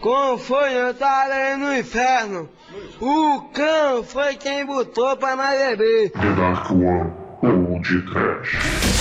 Como foi jantar aí no inferno? O cão foi quem botou pra nós beber. The Dark One de Trash.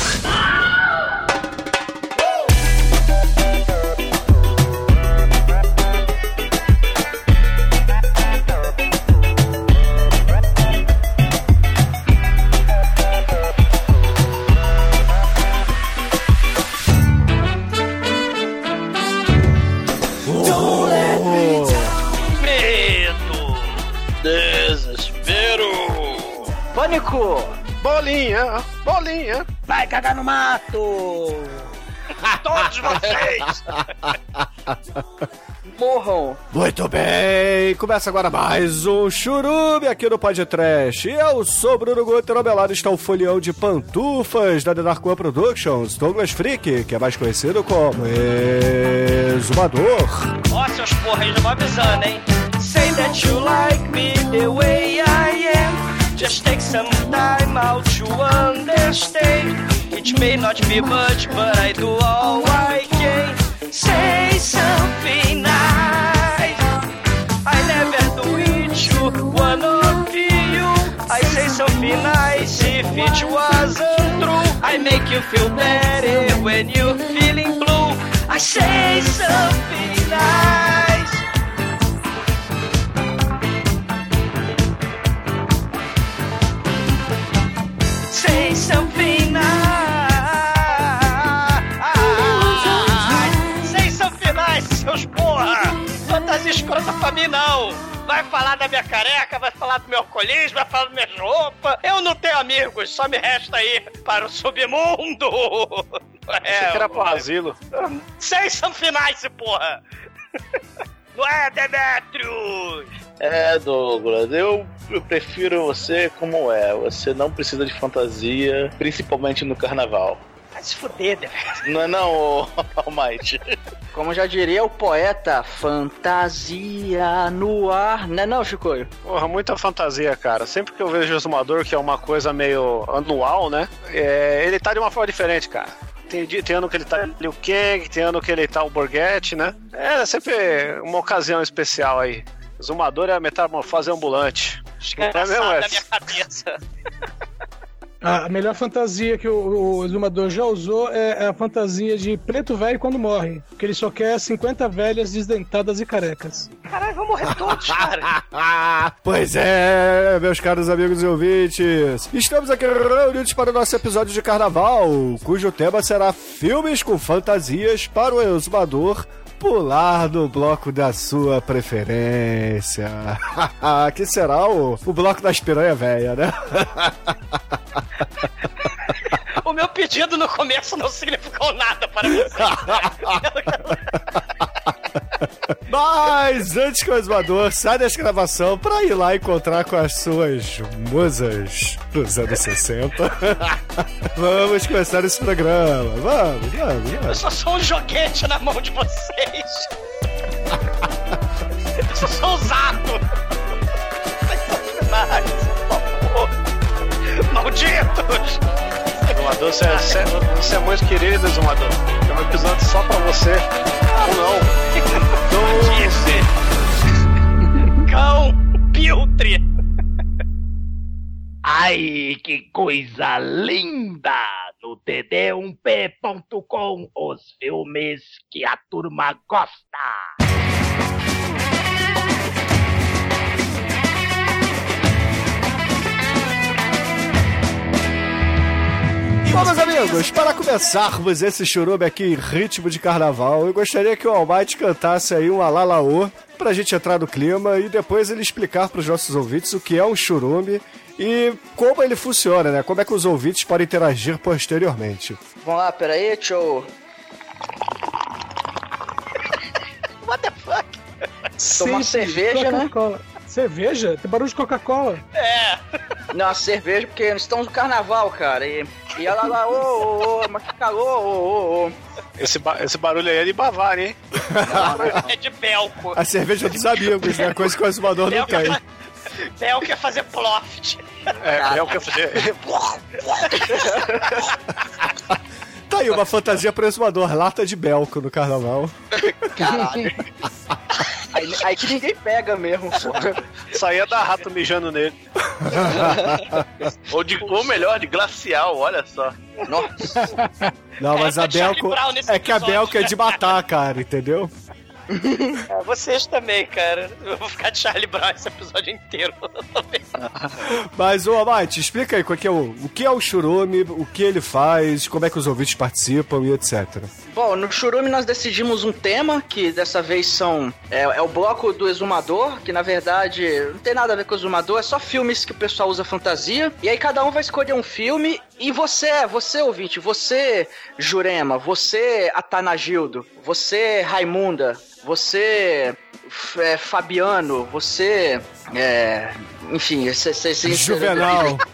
Pânico! Bolinha, bolinha. Vai cagar no mato! Todos vocês. Morram! Muito bem, começa agora mais um churume aqui no Podcast. Eu sou Bruno Guter, ao meu lado está o folião de pantufas da The Dark One Productions, Douglas Freak, que é mais conhecido como Exumador. Ó, seus porra aí já vão avisando, hein? Say that you like me the way I. Just take some time out to understand. It may not be much, but I do all I can. Say something nice. I never do it to one of you. I say something nice if it wasn't true. I make you feel better when you're feeling blue. I say something nice. Escrota pra mim, não. Vai falar da minha careca, vai falar do meu alcoolismo, vai falar das minhas roupas. Eu não tenho amigos, só me resta ir para o submundo. É, Você que era pro asilo. Say something nice, porra. Não é, Demetrius? É, Douglas, eu, eu prefiro você como é. Você não precisa de fantasia, principalmente no carnaval. Vai se fuder, Demetrius. Não é não, Almighty? Como já diria o poeta, fantasia no ar. Não é não, Chicoio? Porra, muita fantasia, cara. Sempre que eu vejo o Exumador, que é uma coisa meio anual, né? é, ele tá de uma forma diferente, cara. Tem, tem ano que ele tá Liu Kang, tem ano que ele tá o Borghetti, né? É sempre uma ocasião especial aí. Exumador é a metamorfose ambulante. Acho que é mesmo Engraçado na essa. minha cabeça. A melhor fantasia que o, o exumador já usou é a fantasia de preto velho quando morre. Que ele só quer 50 velhas desdentadas e carecas. Caralho, vão morrer todos, cara. Pois é, meus caros amigos e ouvintes. Estamos aqui reunidos para o nosso episódio de carnaval, cujo tema será filmes com fantasias para o exumador pular no bloco da sua preferência. que será o, o bloco das piranha velha, né? O meu pedido no começo não significou nada para você. Mas antes que o exumador saia da escravação para ir lá encontrar com as suas musas dos anos 60, vamos começar esse programa. Vamos, vamos, Eu vamos. só sou um joguete na mão de vocês. Eu só sou usado. Mas, por favor. Malditos! Exumador, você é, você, é- você é muito querido, Exumador. Tem um episódio só pra você. Ou não. Disse! Cão Piltre! Ai, que coisa linda! No td1p.com, os filmes que a turma gosta. Bom, meus amigos, para começarmos esse churume aqui em ritmo de carnaval, eu gostaria que o Almighty cantasse aí um alalaô pra gente entrar no clima e depois ele explicar pros nossos ouvintes o que é um churume e como ele funciona, né? Como é que os ouvintes podem interagir posteriormente. Vamos lá, peraí, deixa eu. What the fuck? Tomar cerveja, né? Cerveja? Tem barulho de Coca-Cola. É, Não, cerveja, porque nós estamos no carnaval, cara. E, e ela lá, ô, ô, ô, mas que calor, ô, ô, ô. Esse, ba- esse barulho aí é de Bavária, hein? é de Belco. A cerveja dos amigos, né? Coisa que o exumador não é, tem. fa- Belco é fazer ploft. É, é o que eu fazer. Tá aí uma fantasia pro exumador, lata de belco no carnaval. Caralho. Aí que ninguém pega mesmo. Saía da rato mijando nele. Ou, de, ou melhor, de glacial, olha só. Nossa. Não, mas É, a Belco. É que a Belco é de matar, cara, entendeu? É, vocês também, cara. Eu vou ficar de Charlie Brown esse episódio inteiro. Mas, ô Amate, explica aí qual que é o, o que é o churume, o que ele faz, como é que os ouvintes participam e etc. Bom, no Churume nós decidimos um tema, que dessa vez são. É, é o bloco do exumador, que na verdade não tem nada a ver com o exumador, é só filmes que o pessoal usa fantasia. E aí cada um vai escolher um filme. E você, você ouvinte, você, Jurema, você, Atanagildo, você, Raimunda, você, F- é, Fabiano, você. É, enfim, cê- cê- cê- Juvenal.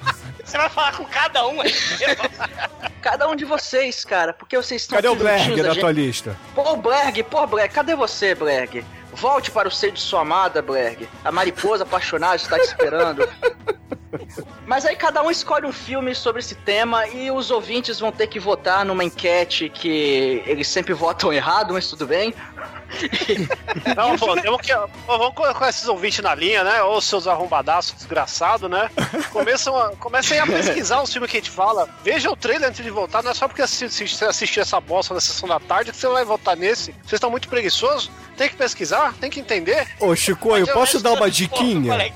Você vai falar com cada um aí. Cada um de vocês, cara, porque vocês estão Cadê o Blerg da gente- tua lista? Pô, Blerg, pô, Blerg, cadê você, Blerg? Volte para o seio de sua amada, Blerg. A mariposa apaixonada está te esperando. Mas aí cada um escolhe um filme sobre esse tema e os ouvintes vão ter que votar numa enquete que eles sempre votam errado, mas tudo bem. Não, pô, temos que. pô, vamos colocar esses ouvintes na linha, né? Ou seus arrombadaços desgraçados, né? Começam a, comecem a pesquisar os filmes que a gente fala. Veja o trailer antes de votar. Não é só porque assistir, assistir essa bosta na sessão da tarde que você vai votar nesse. Vocês estão muito preguiçosos. Tem que pesquisar, tem que entender. Ô, Chico, eu posso dar uma diquinha?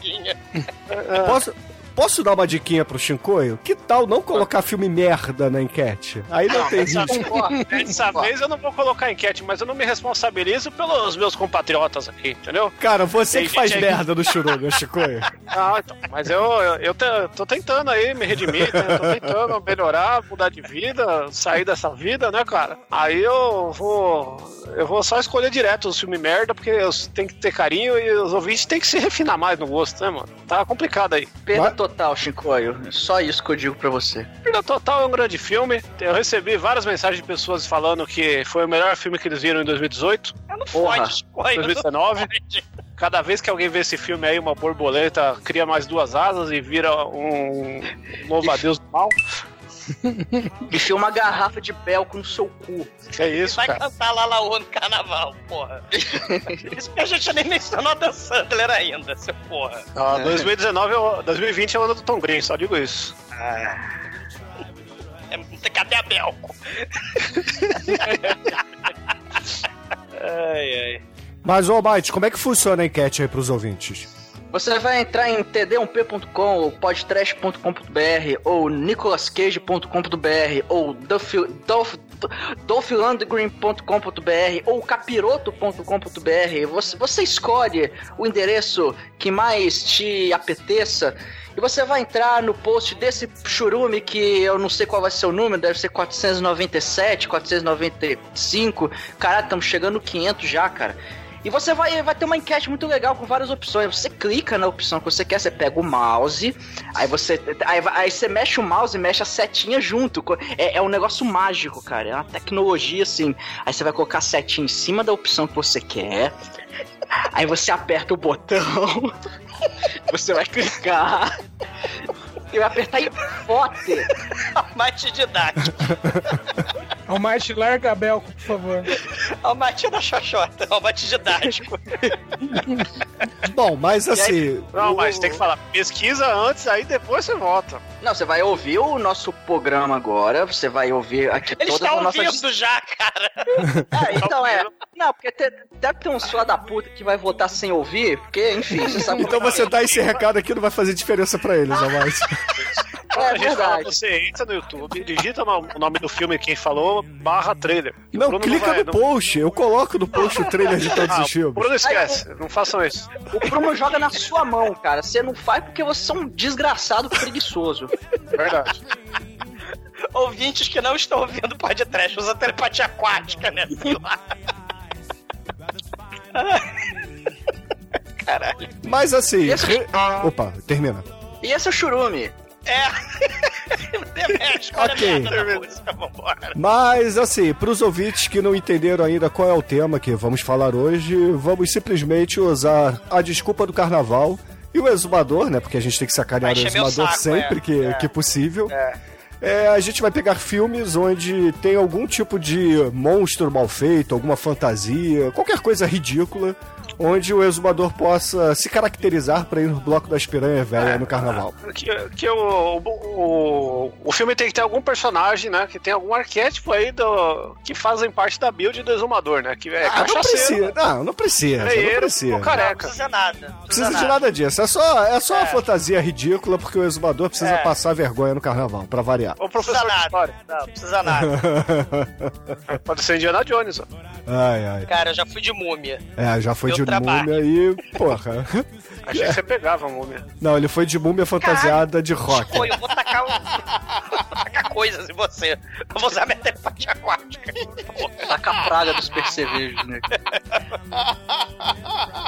Posso, posso dar uma diquinha pro Chincoio? Que tal não colocar filme merda na enquete? Aí não tem Dessa, risco. dessa vez eu não vou colocar enquete, mas eu não me responsabilizo pelos meus compatriotas aqui, entendeu? Cara, você Tem que faz merda no churume, Chicoio. Ah, então, mas eu, eu, eu te- tô tentando aí me redimir, né? tô tentando melhorar, mudar de vida, sair dessa vida, né, cara? Aí eu vou. Eu vou só escolher direto os filmes merda, porque eu tenho que ter carinho e os ouvintes têm que se refinar mais no gosto, né, mano? Tá complicado aí. Perda Mas- total, Shinkoio. Só isso que eu digo pra você. Vida Total é um grande filme. Eu recebi várias mensagens de pessoas falando que foi o melhor filme que eles viram em 2018, Não Porra. não 2019. fode. Cada vez que alguém vê esse filme aí, uma borboleta cria mais duas asas e vira um novo adeus do mal. Enfia uma garrafa de belco no seu cu. Que é isso, Vai cara. cantar Lalaô no carnaval, porra. Isso que a gente nem mencionou a Dan Sandler ainda, seu porra. Ah, 2019 é o- 2020 é o ano do Tom Green, só digo isso. É, cadê a Belco? ai, ai. Mas, ô, Mate, como é que funciona a enquete aí pros ouvintes? Você vai entrar em td1p.com, ou podtrash.com.br, ou nicolascage.com.br, ou dolphilandgreen.com.br, ou capiroto.com.br. Você, você escolhe o endereço que mais te apeteça. E você vai entrar no post desse churume que eu não sei qual vai ser o número, deve ser 497, 495. Caralho, estamos chegando no 500 já, cara. E você vai, vai ter uma enquete muito legal com várias opções. Você clica na opção que você quer, você pega o mouse, aí você. Aí, aí você mexe o mouse e mexe a setinha junto. É, é um negócio mágico, cara. É uma tecnologia assim. Aí você vai colocar a setinha em cima da opção que você quer. Aí você aperta o botão. Você vai clicar. E vai apertar em foto. Mate didático. Almighty, larga a Belco, por favor. Ao mate da xoxota. Mate didático. Bom, mas assim. Não, o- mas tem que falar, pesquisa antes, aí depois você vota. Não, você vai ouvir o nosso programa agora. Você vai ouvir aqui Ele todas está as nossas ouvindo já, cara. É, então é. Não, porque te- deve ter um só da puta que vai votar sem ouvir, porque, enfim, você sabe Então você dá esse recado aqui não vai fazer diferença pra eles, Amate. Quando É a gente fala, você entra no YouTube, digita o nome do filme quem falou, barra trailer. Não, Bruno clica vai- no post. Eu coloco no post o trailer de todos Ah, os filmes. Bruno esquece, não façam isso. O Prumo joga na sua mão, cara. Você não faz porque você é um desgraçado preguiçoso. Verdade. Ouvintes que não estão ouvindo podcast, usa telepatia aquática, né? Caralho. Mas assim. Esse- re- Opa, termina. E esse é o churume. É. Demetrius, olha Ok. música. Mas assim, pros ouvintes que não entenderam ainda qual é o tema que vamos falar hoje, vamos simplesmente usar a desculpa do carnaval e o exumador, né? Porque a gente tem que sacanear o exumador saco, sempre é. que, É. que possível. É, a gente vai pegar filmes onde tem algum tipo de monstro mal feito, alguma fantasia, qualquer coisa ridícula. Onde o exumador possa se caracterizar pra ir no bloco das piranhas velha no carnaval. Que, que o, o, o filme tem que ter algum personagem, né? Que tem algum arquétipo aí do, que fazem parte da build do exumador, né? Que é Ah, não cachaceiro, precisa, não, não precisa, não freieiro, precisa. ou Não careca. precisa nada. Não Precisa de nada disso. É só, é só uma fantasia ridícula porque o exumador precisa É. passar vergonha no carnaval, pra variar. Precisa professor de nada. Não, precisa nada. Pode ser Indiana Jones, ó. ai, ai. Cara, eu já fui de múmia. É, já foi Meu de trabalho. múmia e. Porra. Achei que você pegava a múmia. Não, ele foi de múmia fantasiada de rock. Pô, eu vou tacar, um... vou tacar coisas em você. Eu vou usar minha telepatia aquática. Taca a praga dos percevejos, né?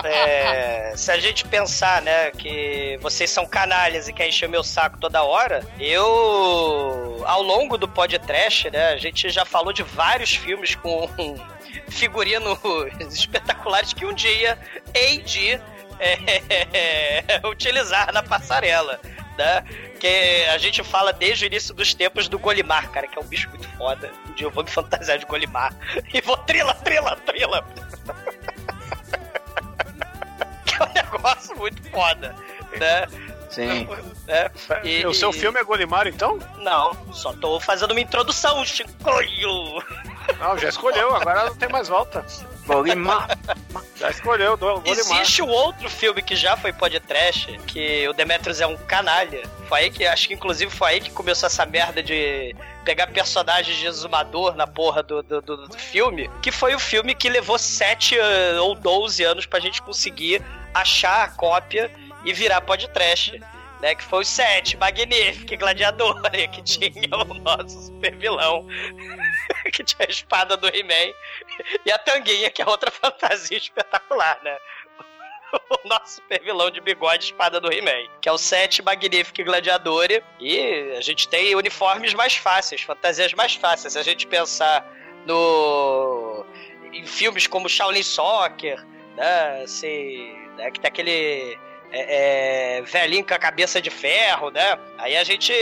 É, se a gente pensar, né, que vocês são canalhas e querem encher meu saco toda hora, eu, ao longo do podcast, né, a gente já falou de vários filmes com figurinos espetaculares que um dia hei de é, utilizar na passarela, né? Que a gente fala desde o início dos tempos do Golimar, cara, que é um bicho muito foda. Um dia eu vou me fantasiar de Golimar e vou trila, trila, trila. que é um negócio muito foda, né? Sim. É, e- o seu e- filme é Golimar, então? Não, só tô fazendo uma introdução, Chicoio. Não, já escolheu, agora não tem mais volta. Golimar. Já escolheu, Golimar. Existe um outro filme que já foi podcast, que o Demetrius é um canalha. Foi aí que, acho que inclusive foi aí que começou essa merda de pegar personagens de exumador na porra do, do, do- do filme. Que foi o filme que levou 7 ou 12 anos pra gente conseguir achar a cópia e virar podcast. Né, que foi o 7, Magnífico, Gladiador, que tinha o nosso super vilão, que tinha a espada do He-Man, e a Tanguinha, que é outra fantasia espetacular, né? O nosso super vilão de bigode espada do He-Man, que é o 7 Magnífico Gladiador. E a gente tem uniformes mais fáceis, fantasias mais fáceis. Se a gente pensar no. em filmes como Shaolin Soccer, né? Se, né? Que tem aquele. é, é, velhinho com a cabeça de ferro, né? Aí a gente.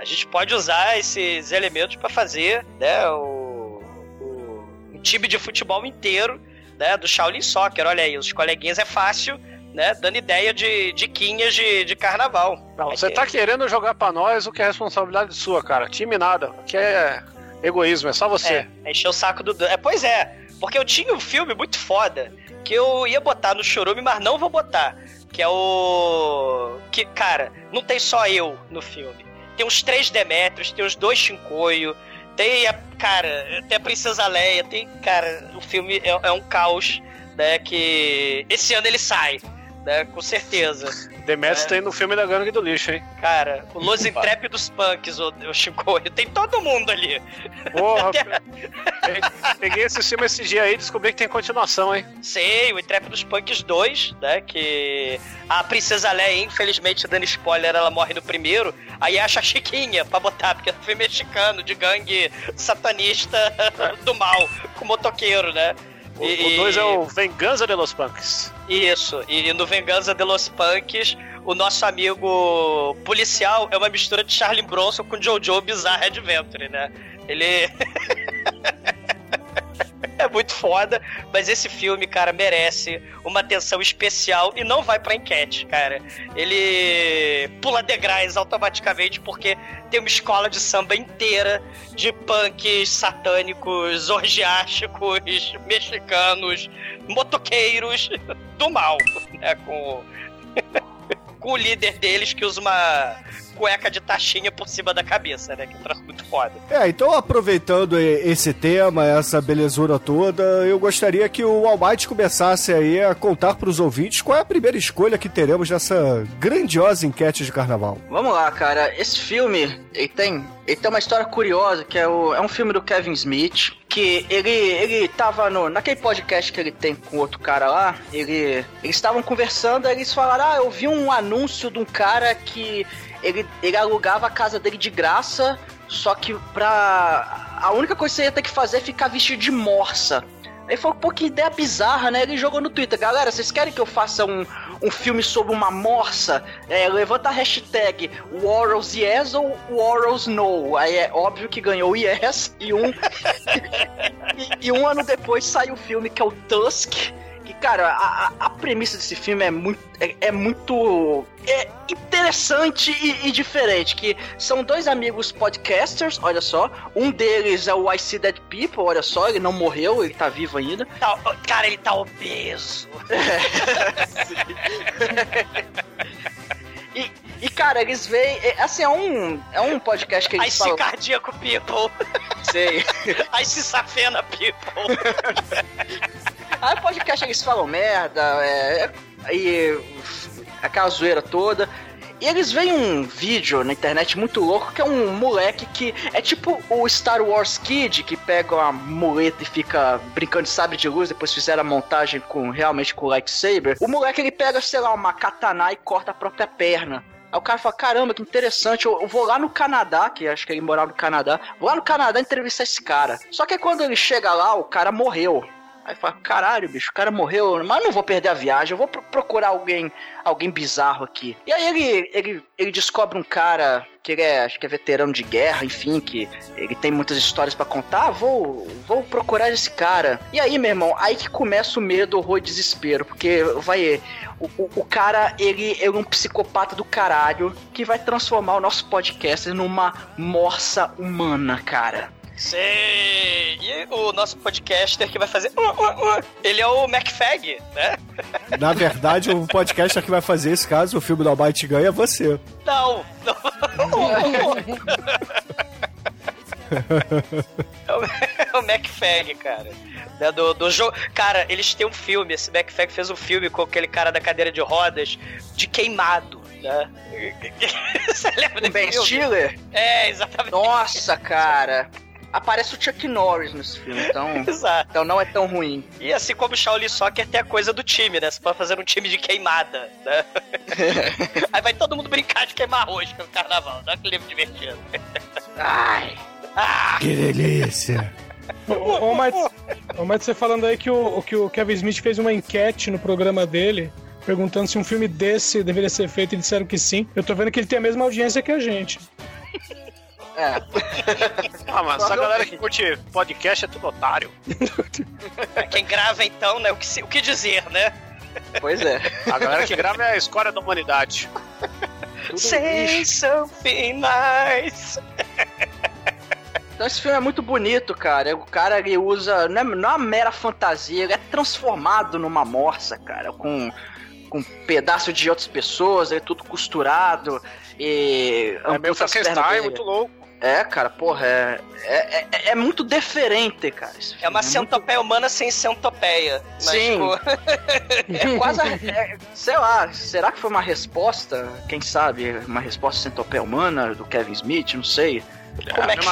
A gente pode usar esses elementos para fazer, né? O, o, um time de futebol inteiro né, do Shaolin Soccer. Olha aí, os coleguinhas é fácil, né, dando ideia de diquinhas de, de carnaval. Não, você tá querendo jogar pra nós o que é responsabilidade sua, cara. Time nada. Que é egoísmo, é só você. É, encher o saco do... É, pois é, porque eu tinha um filme muito foda que eu ia botar no Chorume, mas não vou botar. Que é o... Que, cara, não tem só eu no filme. Tem uns três Demetrios, tem os dois Shinkoio, tem a... Cara, tem a Princesa Leia, tem... Cara, o filme é, é um caos, né, que... Esse ano ele sai, né, com certeza. Demetrius É. tem no filme da gangue do lixo, hein? Cara, o Los Intrépidos Punks, o, o Shinkoio, tem todo mundo ali. Porra, pe- peguei esse filme esse dia aí e descobri que tem continuação, hein? Sei, o Intrépidos Punks 2, né? Que a Princesa Leia, infelizmente, dando spoiler, ela morre no primeiro. Aí acha a Chiquinha pra botar, porque é um filme mexicano, de gangue satanista do mal, com motoqueiro, né? O 2 é o Venganza de los Punks. Isso, e no Venganza de los Punks, o nosso amigo policial é uma mistura de Charlie Bronson com Jojo Bizarre Adventure, né? Ele. é muito foda, mas esse filme, cara, merece uma atenção especial e não vai pra enquete, cara. Ele pula degraus automaticamente porque tem uma escola de samba inteira de punks satânicos, orgiásticos, mexicanos, motoqueiros do mal, né? Com, com o líder deles que usa uma cueca de taxinha por cima da cabeça, né? Que é um troço muito foda. É, então aproveitando esse tema, essa belezura toda, eu gostaria que o Almighty começasse aí a contar pros ouvintes qual é a primeira escolha que teremos nessa grandiosa enquete de carnaval. Vamos lá, cara. Esse filme, ele tem, ele tem uma história curiosa, que é, o, é um filme do Kevin Smith, que ele, ele tava no, naquele podcast que ele tem com outro cara lá, ele, eles estavam conversando, aí eles falaram, ah, eu vi um anúncio de um cara que ele, ele alugava a casa dele de graça, só que pra... A única coisa que você ia ter que fazer é ficar vestido de morsa. Aí falou, pô, que ideia bizarra, né? Ele jogou no Twitter. Galera, vocês querem que eu faça um, um filme sobre uma morsa? É, levanta a hashtag Warros Yes ou Warros No. Aí é óbvio que ganhou Yes. E um, e, e um ano depois saiu o filme que é o Tusk. Cara, a, a- premissa desse filme é muito. É, é muito. É interessante e, e diferente. Que são dois amigos podcasters, olha só. Um deles é o I See Dead People, olha só, ele não morreu, ele tá vivo ainda. Tá- cara, ele tá obeso. E, e, cara, eles veem. é, Assim, é um, é um podcast que eles se falam. cardíaco people. Sei. Se safena people. Aí o podcast eles falam merda, é, é- e aquela zoeira toda. E eles veem um vídeo na internet muito louco que é um moleque que é tipo o Star Wars Kid que pega uma muleta e fica brincando de sabre de luz, depois fizeram a montagem com realmente com lightsaber. O moleque ele pega, sei lá, uma katana e corta a própria perna. Aí o cara fala, caramba, que interessante, eu, vou lá no Canadá, que acho que ele morava no Canadá, vou lá no Canadá entrevistar esse cara. Só que quando ele chega lá, o cara morreu. Aí fala, caralho, bicho, o cara morreu, mas não vou perder a viagem, eu vou pro- procurar alguém, alguém bizarro aqui. E aí ele, ele, ele descobre um cara que ele é, acho que é veterano de guerra, enfim, que ele tem muitas histórias pra contar, vou, vou procurar esse cara. E aí, meu irmão, aí que começa o medo, horror e desespero, porque vai, o, o, o cara, ele, ele é um psicopata do caralho que vai transformar o nosso podcast numa morsa humana, cara. Sei. E o nosso podcaster que vai fazer. uh, uh, uh, ele é o MacFag, né? Na verdade, o podcast que vai fazer esse caso, o filme da Almighty ganha é você. Não, não. É o, é MacFag, cara. Né, do, do jogo. Cara, eles têm um filme. Esse MacFag fez um filme com aquele cara da cadeira de rodas de queimado. Né? Você lembra O Ben filme? Stiller? É, exatamente. Nossa, cara. Aparece o Chuck Norris nesse filme, então, Exato. então não é tão ruim. E assim como o Shaolin Soccer tem a coisa do time, né? Você pode fazer um time de queimada, né? Aí vai todo mundo brincar de queimar arroz no carnaval, dá aquele livro divertido. Ai. Ah, Que delícia. Ô, ô, Mate, você falando aí que o, que o Kevin Smith fez uma enquete no programa dele, perguntando se um filme desse deveria ser feito, e disseram que sim. Eu tô vendo que ele tem a mesma audiência que a gente. É. Ah, mas essa galera que curte podcast é tudo otário. quem grava então, né? O que, se- o que dizer, né? Pois é. A galera que grava é a escória da humanidade. Say something nice. Então esse filme é muito bonito, cara. O cara ele usa. Não é, não é uma mera fantasia, ele é transformado numa morsa, cara. Com, com um pedaço de outras pessoas, é tudo costurado. E. É meio Frankenstein, muito louco. É, cara, porra, é, é, é, é muito diferente, cara. esse É uma muito- centopeia humana sem centopeia. Mas, Sim. tipo, É quase. a- é, sei lá, será que foi uma resposta? Quem sabe? Uma resposta centopeia humana do Kevin Smith? Não sei. Como é que.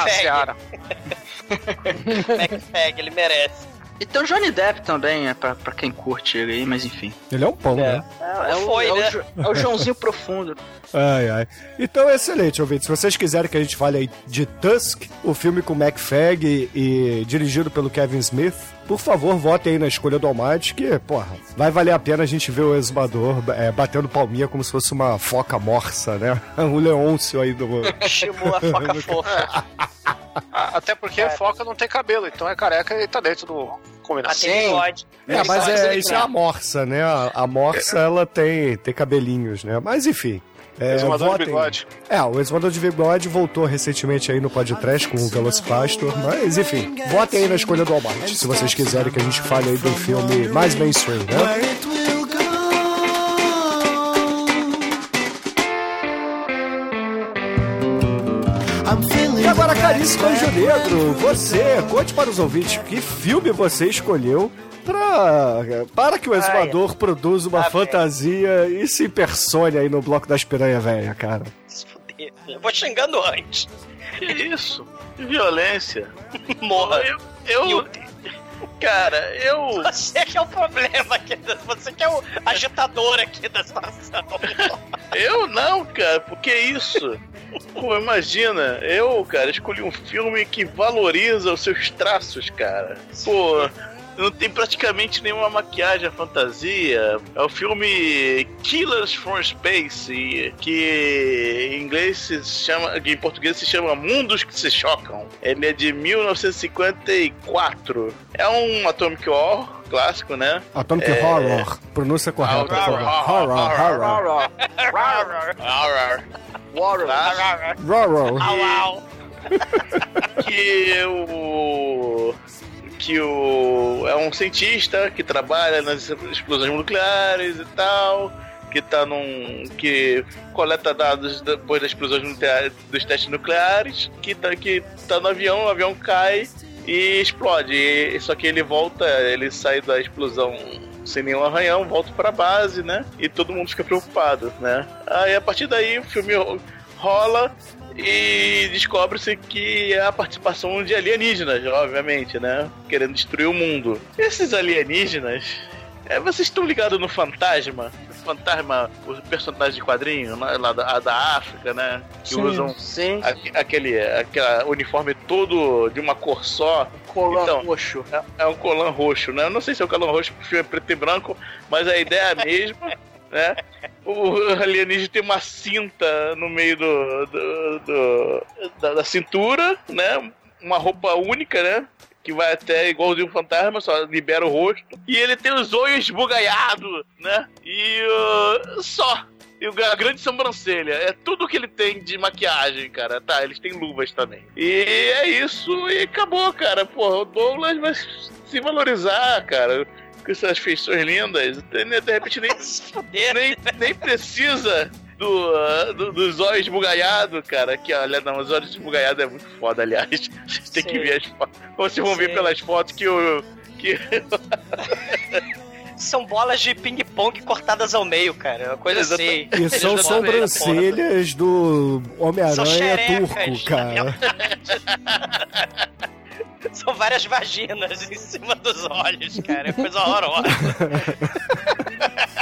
MacFag, ele merece. E tem o Johnny Depp também, é pra, pra quem curte ele aí, mas enfim. Ele é um pão, né? É, é o, Foi, é, né? o, é o Joãozinho Profundo. Ai, ai. Então, excelente, ouvintes. Se vocês quiserem que a gente fale aí de Tusk, o filme com Mac Fag e, e dirigido pelo Kevin Smith, por favor, votem aí na escolha do Almighty, que, porra, vai valer a pena a gente ver o exumador é, batendo palminha como se fosse uma foca morsa, né? Um leôncio aí do... Chamou a foca fofa. Ah, Até porque foca não tem cabelo, então é careca e tá dentro do combinado. Mas tem bigode. É, mas é, isso é a morsa, né? A, a morsa, ela tem, tem cabelinhos, né? Mas enfim. É, Exumador de votem. bigode. É, o Exumador de Bigode voltou recentemente aí no podcast com o Velocipastor, mas enfim, votem aí na escolha do Almighty, se vocês quiserem que a gente fale aí do filme mais mainstream, né? E caríssimo Anjo Negro, você, conte para os ouvintes que filme você escolheu pra, para que o Exumador produza uma Ah, fantasia e se persone aí no Bloco das Piranha Velha, cara. Se fuder. Eu vou xingando antes. Que isso? Que violência. Morra. Eu. eu cara, eu. Você que é o problema aqui. Você que é o agitador aqui da situação. Eu não, cara, por que isso? Pô, imagina, eu, cara, escolhi um filme que valoriza os seus traços, cara. Pô, não tem praticamente nenhuma maquiagem fantasia. É o filme Killers from Space, que em inglês se chama, que em português se chama Mundos que se Chocam. Ele é de 1954. É um Atomic War clássico, né? Atomic É. Horror. Pronúncia correta, por favor. Horror, horror. Clássico. Horror. Au, au. que o que o é um cientista que trabalha nas explosões nucleares e tal, que tá num que coleta dados depois das explosões nucleares, dos testes nucleares, que tá que tá no avião, o avião cai e explode. E, só que ele volta, ele sai da explosão sem nenhum arranhão, volta pra base, né? E todo mundo fica preocupado, né? Aí a partir daí o filme rola e descobre-se que é a participação de alienígenas, obviamente, né? Querendo destruir o mundo. Esses alienígenas. É, vocês estão ligados no Fantasma? O Fantasma, os personagens de quadrinho né, lá da, da África, né? Que Sim. usam Sim, aque- aquele, aquele uniforme todo de uma cor só. colã Então, roxo. É, é um colã roxo, né? Eu não sei se é o colã roxo porque o filme é preto e branco, mas a ideia é a mesma, né? O alienígena tem uma cinta no meio do, do- do- da, da cintura, né? Uma roupa única, né? Que vai até igualzinho um fantasma, só libera o rosto. E ele tem os olhos esbugalhados, né? E uh, só. E a grande sobrancelha. É tudo que ele tem de maquiagem, cara. Tá, eles têm luvas também. E é isso, e acabou, cara. Porra, o Douglas vai se valorizar, cara. Com essas feições lindas. De repente nem, nem, nem precisa do, ah, do- dos olhos esbugalhados, cara. Que, olha, não, os olhos esbugalhados é muito foda, aliás. Vocês têm que ver as fotos. Vocês vão ver Sim. pelas fotos que o. Que, São bolas de ping-pong cortadas ao meio, cara. É uma coisa assim. E são botam sobrancelhas do Homem-Aranha turco, cara. São várias vaginas em cima dos olhos, cara. É coisa horrorosa.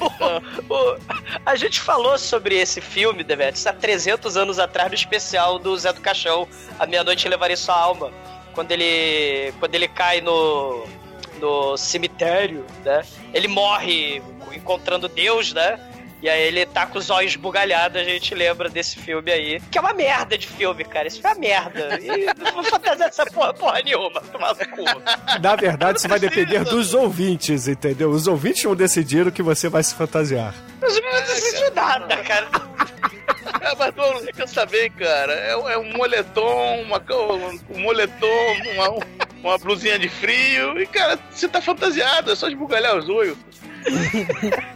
O- o- a gente falou sobre esse filme, Demetrius, há 300 anos atrás no especial do Zé do Caixão, A Meia-Noite Levarei Sua Alma. Quando ele, quando ele cai no, no cemitério, né? Ele morre encontrando Deus, né? E aí ele tá com os olhos bugalhados, a gente lembra desse filme aí. Que é uma merda de filme, cara. Isso é uma merda. E não vou fantasiar essa porra, porra nenhuma. Tomar no cu. Na verdade, isso vai depender dos ouvintes, entendeu? Os ouvintes vão decidir o que você vai se fantasiar. Mas eu não decidi nada, cara. Ah, mas Douglas, quer saber, cara? É, é um moletom, uma, um moletom, uma, uma blusinha de frio. E, cara, você tá fantasiado, é só esbugalhar os olhos.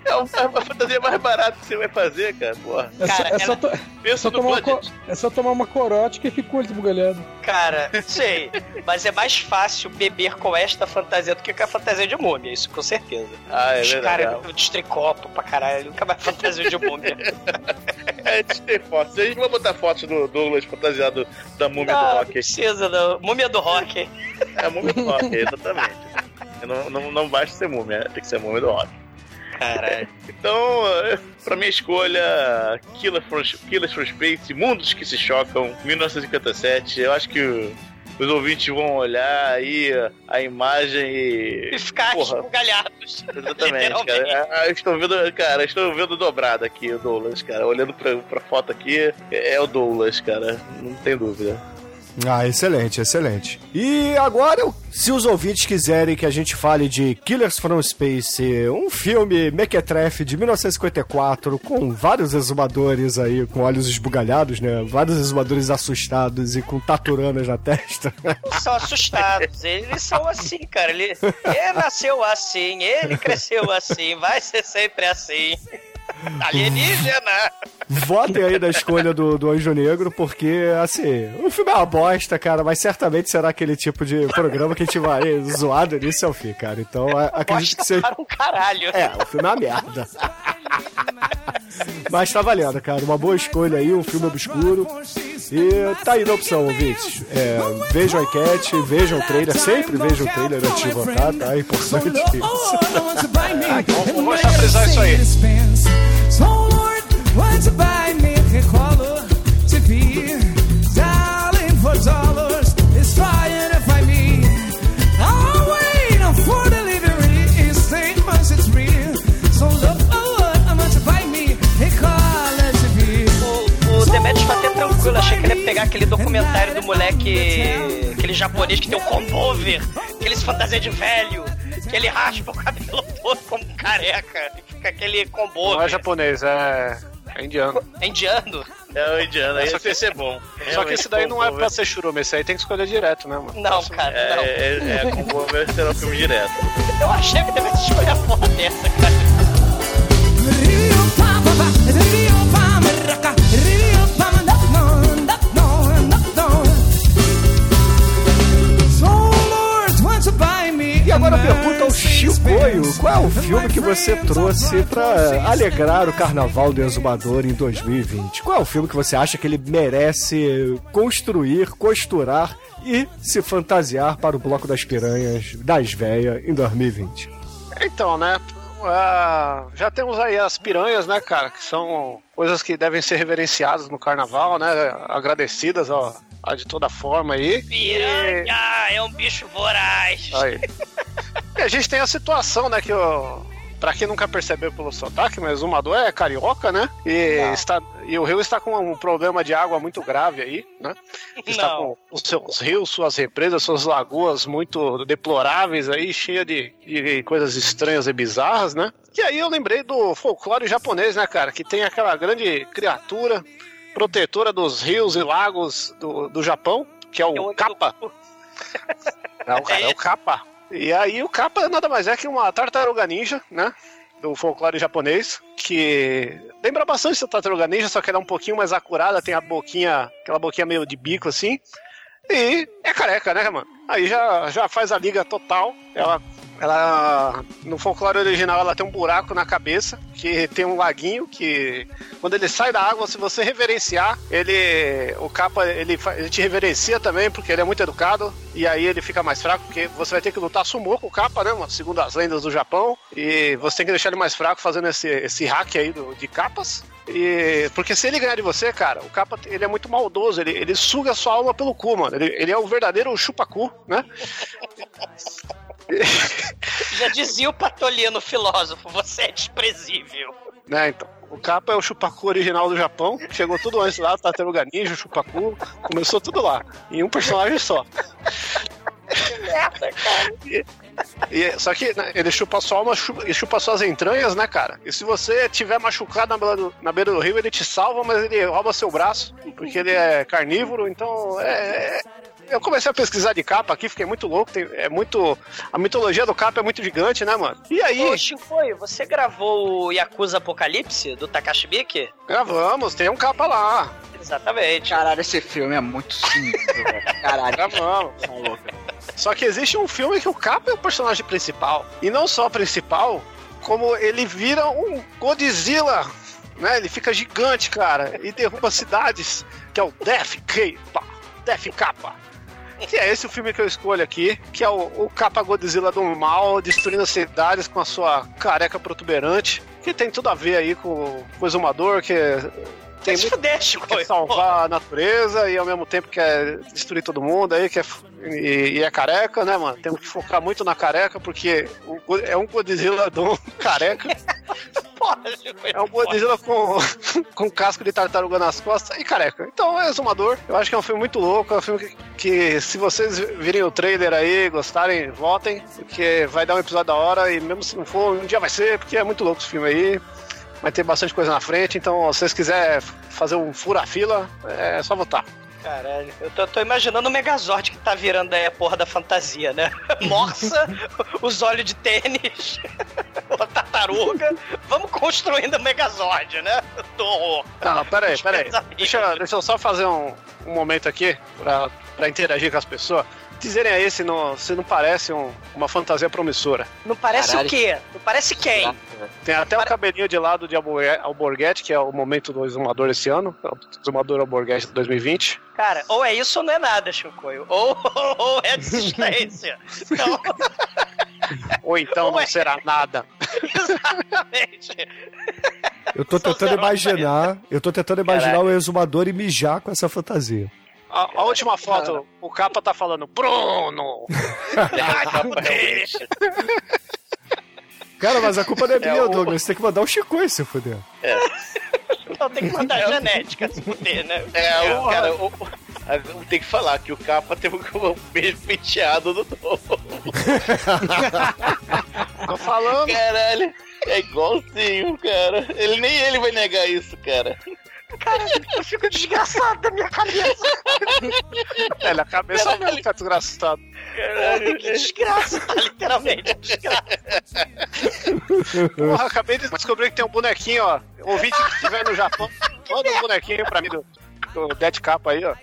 É a, a fantasia mais barata que você vai fazer, cara. Porra. É, só, Cara, é, só to- é Pensa só no tomar uma co- é só tomar uma corote que fica o olho esbugalhado. Cara, sei. Mas é mais fácil beber com esta fantasia do que com a fantasia de múmia, isso com certeza. Ah, é Os verdade. caras eu destricopo pra caralho, nunca mais fantasia de múmia. É, tem fotos. A gente vai botar fotos do Douglas fantasiado da múmia do Não, não rock. precisa, não. Múmia do rock. É a múmia do rock, exatamente. Não, não, não basta ser múmia, tem que ser múmia do rock. Caralho. Então, eh, pra minha escolha, Killer from, Killers from Space, Mundos que se Chocam, 1957, eu acho que os ouvintes vão olhar aí a imagem e. E ficar Porra. esbugalhados. Exatamente, cara. Ah, Eu estou vendo, cara, estou vendo dobrado aqui o Douglas, cara. Olhando pra, pra foto aqui, é é o Douglas, cara. Não tem dúvida. Ah, excelente, excelente. E agora, se os ouvintes quiserem que a gente fale de Killers from Space, um filme mequetrefe de 1954, com vários exumadores aí, com olhos esbugalhados, né? Vários exumadores assustados e com taturanas na testa. São assustados. Eles são assim, cara. Ele, ele nasceu assim, ele cresceu assim, vai ser sempre assim. Alienígena! Votem aí na escolha do, do Anjo Negro, porque, assim, o filme é uma bosta, cara, mas certamente será aquele tipo de programa que a gente vai zoar do início ao fim, cara. Então, acredito Bosta que seja. para um caralho. É, o filme é uma merda. Mas tá valendo, cara. Uma boa escolha aí, um filme obscuro. E tá aí na opção, ouvintes. É, vejam a enquete, vejam o trailer, sempre vejam o trailer antes de votar, tá? É importante isso. Vamos começar a frisar isso aí. Tranquilo, achei que ele ia pegar aquele documentário do moleque, aquele japonês que tem o combover, aqueles fantasia de velho, Que ele raspa o cabelo todo como careca. E fica aquele combo. Não é japonês, é, é indiano. É indiano? É o indiano, aí Só esse que- é bom. Só que esse daí não é pra ser churume, esse aí tem que escolher direto, né, mano? Não, cara, É, não. é, é com o será o filme direto. Eu achei que devesse escolher a porra dessa, cara. Qual é o filme que você trouxe pra alegrar o carnaval do Exumador em 2020? Qual é o filme que você acha que ele merece construir, costurar e se fantasiar para o Bloco das Piranhas das Véias em 2020? Então, né? ah, já temos aí as piranhas, né, cara? Que são coisas que devem ser reverenciadas no carnaval, né? Agradecidas, ó, de toda forma aí. Piranha é um bicho voraz. Aí. E a gente tem a situação, né, que o. Pra quem nunca percebeu pelo sotaque, mas o Mador é carioca, né? E, está, e o rio está com um problema de água muito grave aí, né? Está Não. com os seus rios, suas represas, suas lagoas muito deploráveis aí, cheia de, de coisas estranhas e bizarras, né? E aí eu lembrei do folclore japonês, né, cara? Que tem aquela grande criatura protetora dos rios e lagos do, do Japão, que é o Kappa. Não, cara, é o Kappa. E aí o Kappa nada mais é que uma tartaruga ninja, né? Do folclore japonês, que lembra bastante da tartaruga ninja, só que ela é um pouquinho mais acurada, tem a boquinha, aquela boquinha meio de bico assim. E é careca, né, mano? Aí já, já faz a liga total. Ela, ela, no folclore original, ela tem um buraco na cabeça, que tem um laguinho, que quando ele sai da água, se você reverenciar, ele, o capa, ele, ele te reverencia também, porque ele é muito educado, e aí ele fica mais fraco, porque você vai ter que lutar sumô com o capa, né? Segundo as lendas do Japão, e você tem que deixar ele mais fraco fazendo esse, esse hack aí do, de capas. E, porque se ele ganhar de você, cara, o capa ele é muito maldoso, ele, ele suga a sua alma pelo cu, mano. Ele, ele é o verdadeiro chupacu, né? Já dizia o Patolino, filósofo, você é desprezível. né? Então, o capa é o chupacu original do Japão, chegou tudo antes lá, Tartaruga Ninja, o chupacu, começou tudo lá, em um personagem só. E- e- só que né, ele chupa só uma chupa, e chupa suas entranhas, né, cara? E se você tiver machucado na beira, do, na beira do rio, ele te salva, mas ele rouba seu braço, porque ele é carnívoro, então é. é- eu comecei a pesquisar de capa aqui, fiquei muito louco. tem- é muito. A mitologia do capa é muito gigante, né, mano? E aí? Ô, Shinkoi, você gravou o Yakuza Apocalipse do Takashi Miike? Gravamos, tem um capa lá. Exatamente. Caralho, esse filme é muito sinistro, velho. Caralho. Gravamos. Só que existe um filme que o capa é o personagem principal. E não só principal, como ele vira um Godzilla. Né? Ele fica gigante, cara, e derruba cidades, que é o Death Capa. Death Capa. Que é esse o filme que eu escolho aqui, que é o, o capa Godzilla do mal, destruindo as cidades com a sua careca protuberante, que tem tudo a ver aí com, com o exumador, que tem muito fuder, Chico. quer salvar a natureza e ao mesmo tempo quer destruir todo mundo aí, quer, e, e é careca, né, mano? Temos que focar muito na careca, porque é um Godzilla do careca. É um Godzilla com, com casco de tartaruga nas costas e careca. Então é exumador. Eu acho que é um filme muito louco. É um filme que, que se vocês virem o trailer aí, gostarem, votem. Porque vai dar um episódio da hora e mesmo se não for, um dia vai ser, porque é muito louco esse filme aí. Vai ter bastante coisa na frente. Então, se vocês quiserem fazer um fura-fila, é só votar. Caralho, eu tô, tô imaginando o Megazord que tá virando aí a porra da fantasia, né? Morsa, os olhos de tênis, tartaruga. Vamos construindo o Megazord, né? Do horror. Não, peraí, peraí. Deixa, deixa eu só fazer um, um momento aqui pra, pra interagir com as pessoas. Dizerem aí se não, se não parece um- uma fantasia promissora. Não parece Caralho. o quê? Não parece quem? Tem até o cabelinho de lado de Alborgue- Alborguete, que é o momento do exumador esse ano. é o Exumador Alborguete 2020. Cara, ou é isso ou não é nada, Chicoio. Ou, ou é desistência. Então, Ou então não será nada. exatamente. Eu tô Só tentando imaginar, eu tô tentando imaginar Caralho. o exumador e mijar com essa fantasia. A, a última foto, o capa tá falando, Bruno! Cara, mas a culpa não é minha, o- Douglas. Você tem que mandar o Chico se fuder. Então tem que mandar a genética se fuder, né? É, o cara, o, tem que falar que o capa tem o o mesmo penteado do novo. Tô falando. Caralho, é igualzinho, cara. Ele nem ele vai negar isso, cara. Cara, eu fico desgraçado da minha cabeça. É, a cabeça mesmo tá desgraçado. Caralho, que desgraça, tá literalmente desgraça. Porra, acabei de descobrir que tem um bonequinho, ó. Ouvinte que estiver no Japão, manda um bonequinho pra mim do, do Dead Capa aí, ó.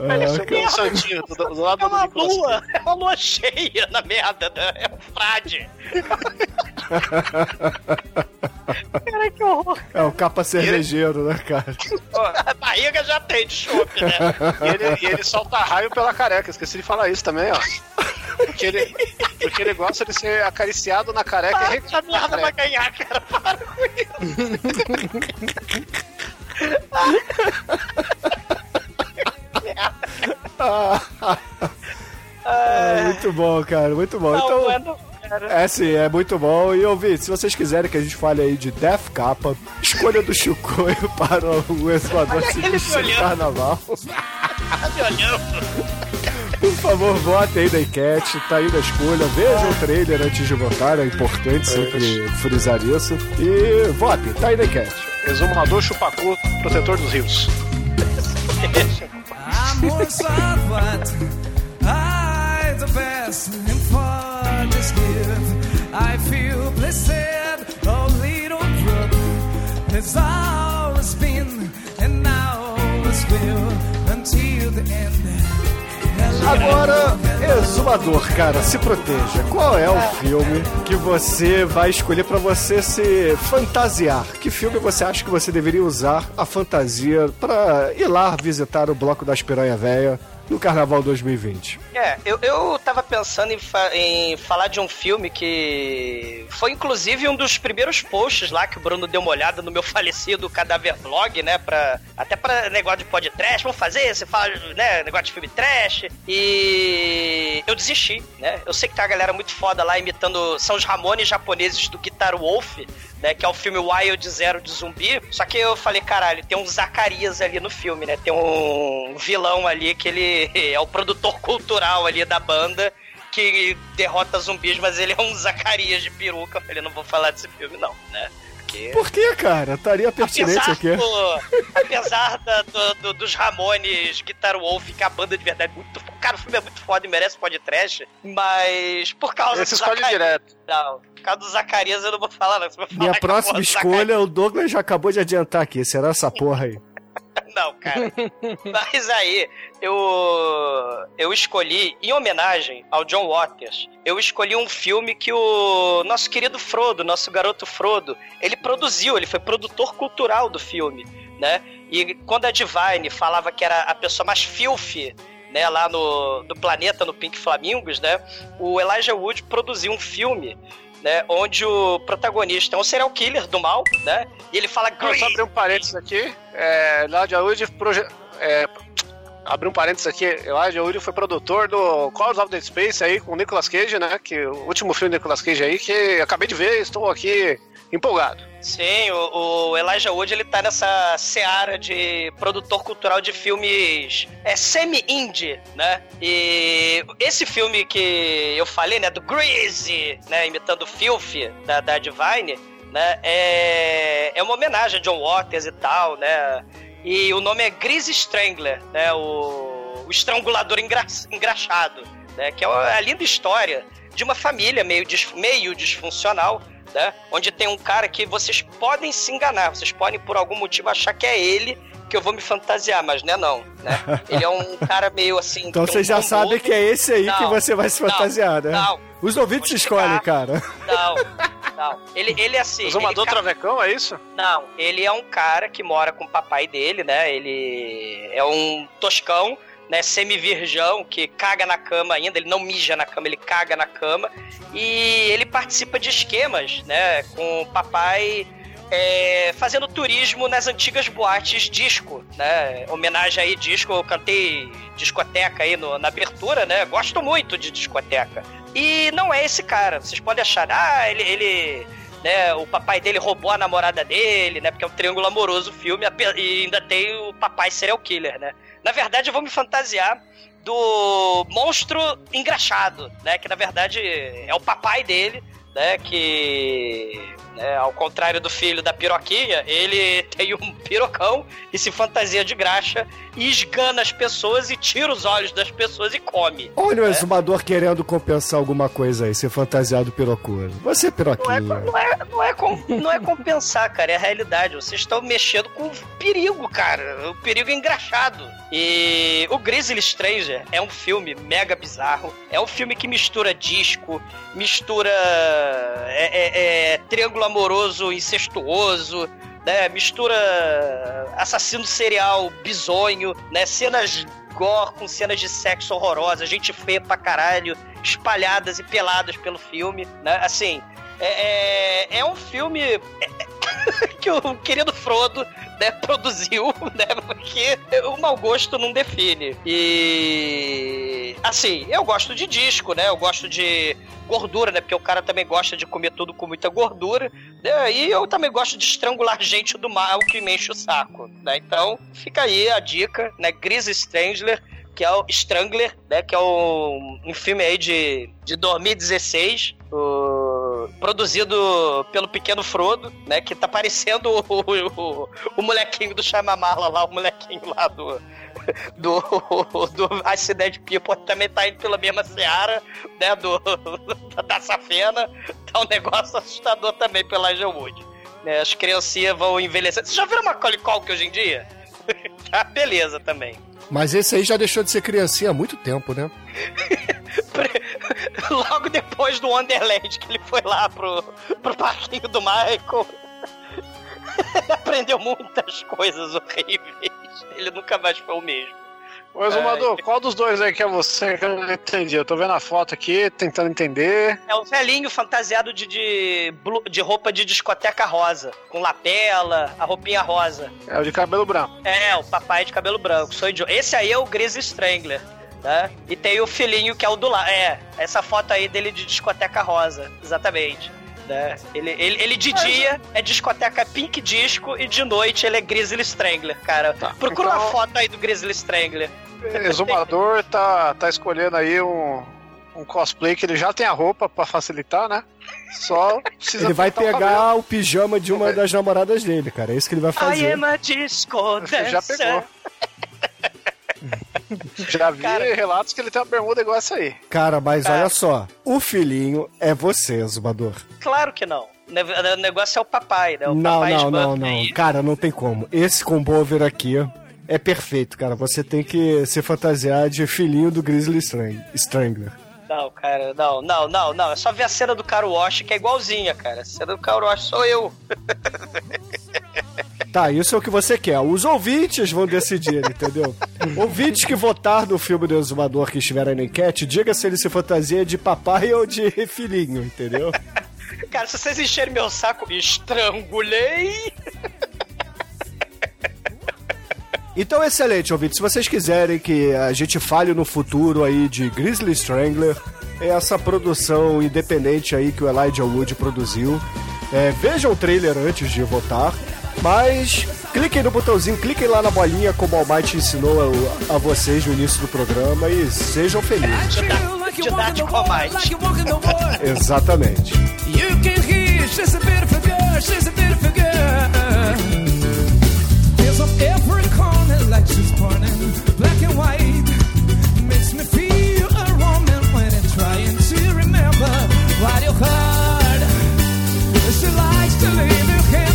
Olha isso Tem um santinho do, do lado É do uma Nicolas lua, é uma lua cheia na merda, né? é um frade. Cara, que horror. É o capa cervejeiro, né, cara? A barriga já tem de chope, né? E ele, e ele solta raio pela careca, esqueci de falar isso também, ó. Porque ele, porque ele gosta de ser acariciado na careca e Para, essa na merda vai ganhar, cara. Para com É, muito bom, cara, muito bom. Então, cara. é sim, é muito bom. E ouvir, se vocês quiserem que a gente fale aí de Death Capa, escolha do Chicoio para o ele sinistro carnaval. Tá me olhando. Por favor, votem aí na enquete, tá aí na escolha. Vejam o trailer antes de votar, é importante sempre frisar isso. E votem, tá aí na enquete. Exumador chupacu, protetor dos rios. always been and now always will until the end. Agora, exumador, cara, se proteja. Qual é o filme que você vai escolher pra você se fantasiar? Que filme você acha que você deveria usar a fantasia pra ir lá visitar o Bloco das Piranha Véia no Carnaval 2020? É, eu, eu tava pensando em, fa- em falar de um filme que foi inclusive um dos primeiros posts lá que o Bruno deu uma olhada no meu falecido Cadáver Blog, né? Pra, até pra negócio de podcast, vamos fazer, você fala, né? Negócio de filme trash. E eu desisti, né? Eu sei que tem uma galera muito foda lá imitando. São os Ramones japoneses do Guitar Wolf, né? Que é o filme Wild Zero de zumbi. Só que eu falei, caralho, tem um Zacarias ali no filme, né? Tem um vilão ali que ele é o produtor cultural ali da banda que derrota zumbis, mas ele é um Zacarias de peruca. Eu falei, não vou falar desse filme, não, né? Porque. Por que, cara? Estaria pertinente Apesar, aqui. do, apesar da- do- do- dos Ramones, Guitar Wolf, que é a banda de verdade muito Cara, o filme é muito foda e merece podcast, mas por causa Esse do escolhe Zacarias- direto. Não, por causa do Zacarias eu não vou falar, não. Eu falar Minha próxima escolha, o Douglas já acabou de adiantar aqui. Será essa porra aí? Não, cara. Mas aí, eu eu escolhi, em homenagem ao John Waters, eu escolhi um filme que o nosso querido Frodo, nosso garoto Frodo, ele produziu, ele foi produtor cultural do filme, né? E quando a Divine falava que era a pessoa mais filthy né, lá no, do planeta, no Pink Flamingos, né, o Elijah Wood produziu um filme, né, onde o protagonista é um serial killer do mal, né, e ele fala Não, só abrir um parênteses aqui. É, Elijah Wood proje... é, abrir um parênteses aqui. Elijah Wood foi produtor do Calls of the Space aí com o Nicolas Cage, né? Que o último filme do Nicolas Cage aí que eu acabei de ver, estou aqui empolgado. Sim, o, o Elijah Wood ele tá nessa seara de produtor cultural de filmes é, semi-indie, né? E esse filme que eu falei, né, do Greasy, né, imitando o Filth da, da Divine, né, é, é uma homenagem a John Waters e tal, né? E o nome é Greasy Strangler, né? O, o estrangulador engra, engraxado, né? Que é uma, a linda história de uma família meio, meio disfuncional, né? Onde tem um cara que vocês podem se enganar, vocês podem por algum motivo achar que é ele que eu vou me fantasiar, mas não é não, né? Ele é um cara meio assim... Então que você um já sabe que é esse aí que Não, você vai se não, fantasiar, né? Não, Os ouvintes escolhem, cara. não, não. Ele, ele é assim... Exumador ele Travecão, é isso? Não, ele é um cara que mora com o papai dele, né? Ele é um toscão, né? Semi-virgão, que caga na cama ainda. Ele não mija na cama, ele caga na cama. E ele participa de esquemas, né? Com o papai é, fazendo turismo nas antigas boates disco, né? Homenagem aí, disco. Eu cantei discoteca aí no- na abertura, né? Gosto muito de discoteca. E não é esse cara. Vocês podem achar, ah, ele, ele né? O papai dele roubou a namorada dele, né? Porque é um triângulo amoroso o filme e ainda tem o papai serial killer, né? Na verdade, eu vou me fantasiar do monstro engraxado, né? Que na verdade é o papai dele, né? Que, né, ao contrário do filho da piroquinha, ele tem um pirocão e se fantasia de graxa esgana as pessoas e tira os olhos das pessoas e come. Olha o né? exumador querendo compensar alguma coisa aí, ser fantasiado pirocudo. Você é Não é, piroquinha. não, é, não, é com- não é compensar, cara, é a realidade. Vocês estão mexendo com o perigo, cara. O perigo é engraxado. E o Grizzly Stranger é um filme mega bizarro. É um filme que mistura disco, mistura é, é- é triângulo amoroso incestuoso, né? Mistura assassino serial bizonho, né? Cenas gore com cenas de sexo horrorosas, gente feia pra caralho, espalhadas e peladas pelo filme, né? Assim, é, é, é um filme é, que o querido Frodo né, produziu, né? Porque o mau gosto não define. E assim, eu gosto de disco, né? Eu gosto de gordura, né? Porque o cara também gosta de comer tudo com muita gordura. Né? E eu também gosto de estrangular gente do mal que me enche o saco, né? Então, fica aí a dica, né? Gris Strangler, que é o Strangler, né? Que é um, um filme aí de, de 2016, o- produzido pelo pequeno Frodo, né? Que tá parecendo o, o, o molequinho do Chamamala lá, o molequinho lá do do, do Accident People também tá indo pela mesma seara, né? Do, da Safena. Tá um negócio assustador também pela Wood. Né, as criancinhas vão envelhecer. Vocês já viram uma Culkin hoje em dia? tá, beleza também. Mas esse aí já deixou de ser criancinha há muito tempo, né? Logo depois do Wonderland, que ele foi lá pro, pro parquinho do Michael. Ele aprendeu muitas coisas horríveis. Ele nunca mais foi o mesmo. Ô, Exumador, qual dos dois aí que é você que eu não entendi? Eu tô vendo a foto aqui, tentando entender. É o velhinho fantasiado de, de, de roupa de discoteca rosa, com lapela, a roupinha rosa. É o de cabelo branco. É, o papai de cabelo branco. Sou idiota. Esse aí é o Gris Strangler. Né? E tem o filhinho que é o do lado. É, essa foto aí dele de discoteca rosa. Exatamente. Né? Ele, ele, ele de dia é discoteca Pink Disco e de noite ele é Grizzly Strangler, cara. Procura Então- uma foto aí do Grizzly Strangler. Exumador tá, tá escolhendo aí um, um cosplay que ele já tem a roupa pra facilitar, né? Só precisa Ele vai pintar o pegar o pijama de uma das namoradas dele, cara. É isso que ele vai I fazer. am a disco Já pegou. Já vi relatos que ele tem uma bermuda igual essa aí. Cara, mas Cara. olha só. O filhinho é você, Zumbador. Claro que não. O ne- O negócio é o papai, né? O Não, papai não, não, não. aí. Cara, não tem como. Esse combover aqui é perfeito, cara. Você tem que se fantasiar de filhinho do Grizzly Strang- Strangler. Não, cara, não, não, não, não. É só ver a cena do Caro Wash, que é igualzinha, cara. A cena do Caro Wash sou eu. Tá, isso é o que você quer. Os ouvintes vão decidir, entendeu? ouvintes que votar no filme do Exumador que estiverem na enquete, diga se ele se fantasia de papai ou de filhinho, entendeu? Cara, se vocês encherem meu saco, estrangulei. Então, excelente, ouvintes. Se vocês quiserem que a gente fale no futuro aí de Grizzly Strangler, é essa produção independente aí que o Elijah Wood produziu, é, vejam o trailer antes de votar, mas cliquem no botãozinho, cliquem lá na bolinha como o Almighty ensinou a, a vocês no início do programa e sejam felizes. Didático Almighty. Exatamente. You can hear she's a beautiful girl, she's a beautiful girl. There's on every corner like she's burning, black and white. Makes me feel a woman when I'm trying to remember what you heard. She likes to leave you can't get off her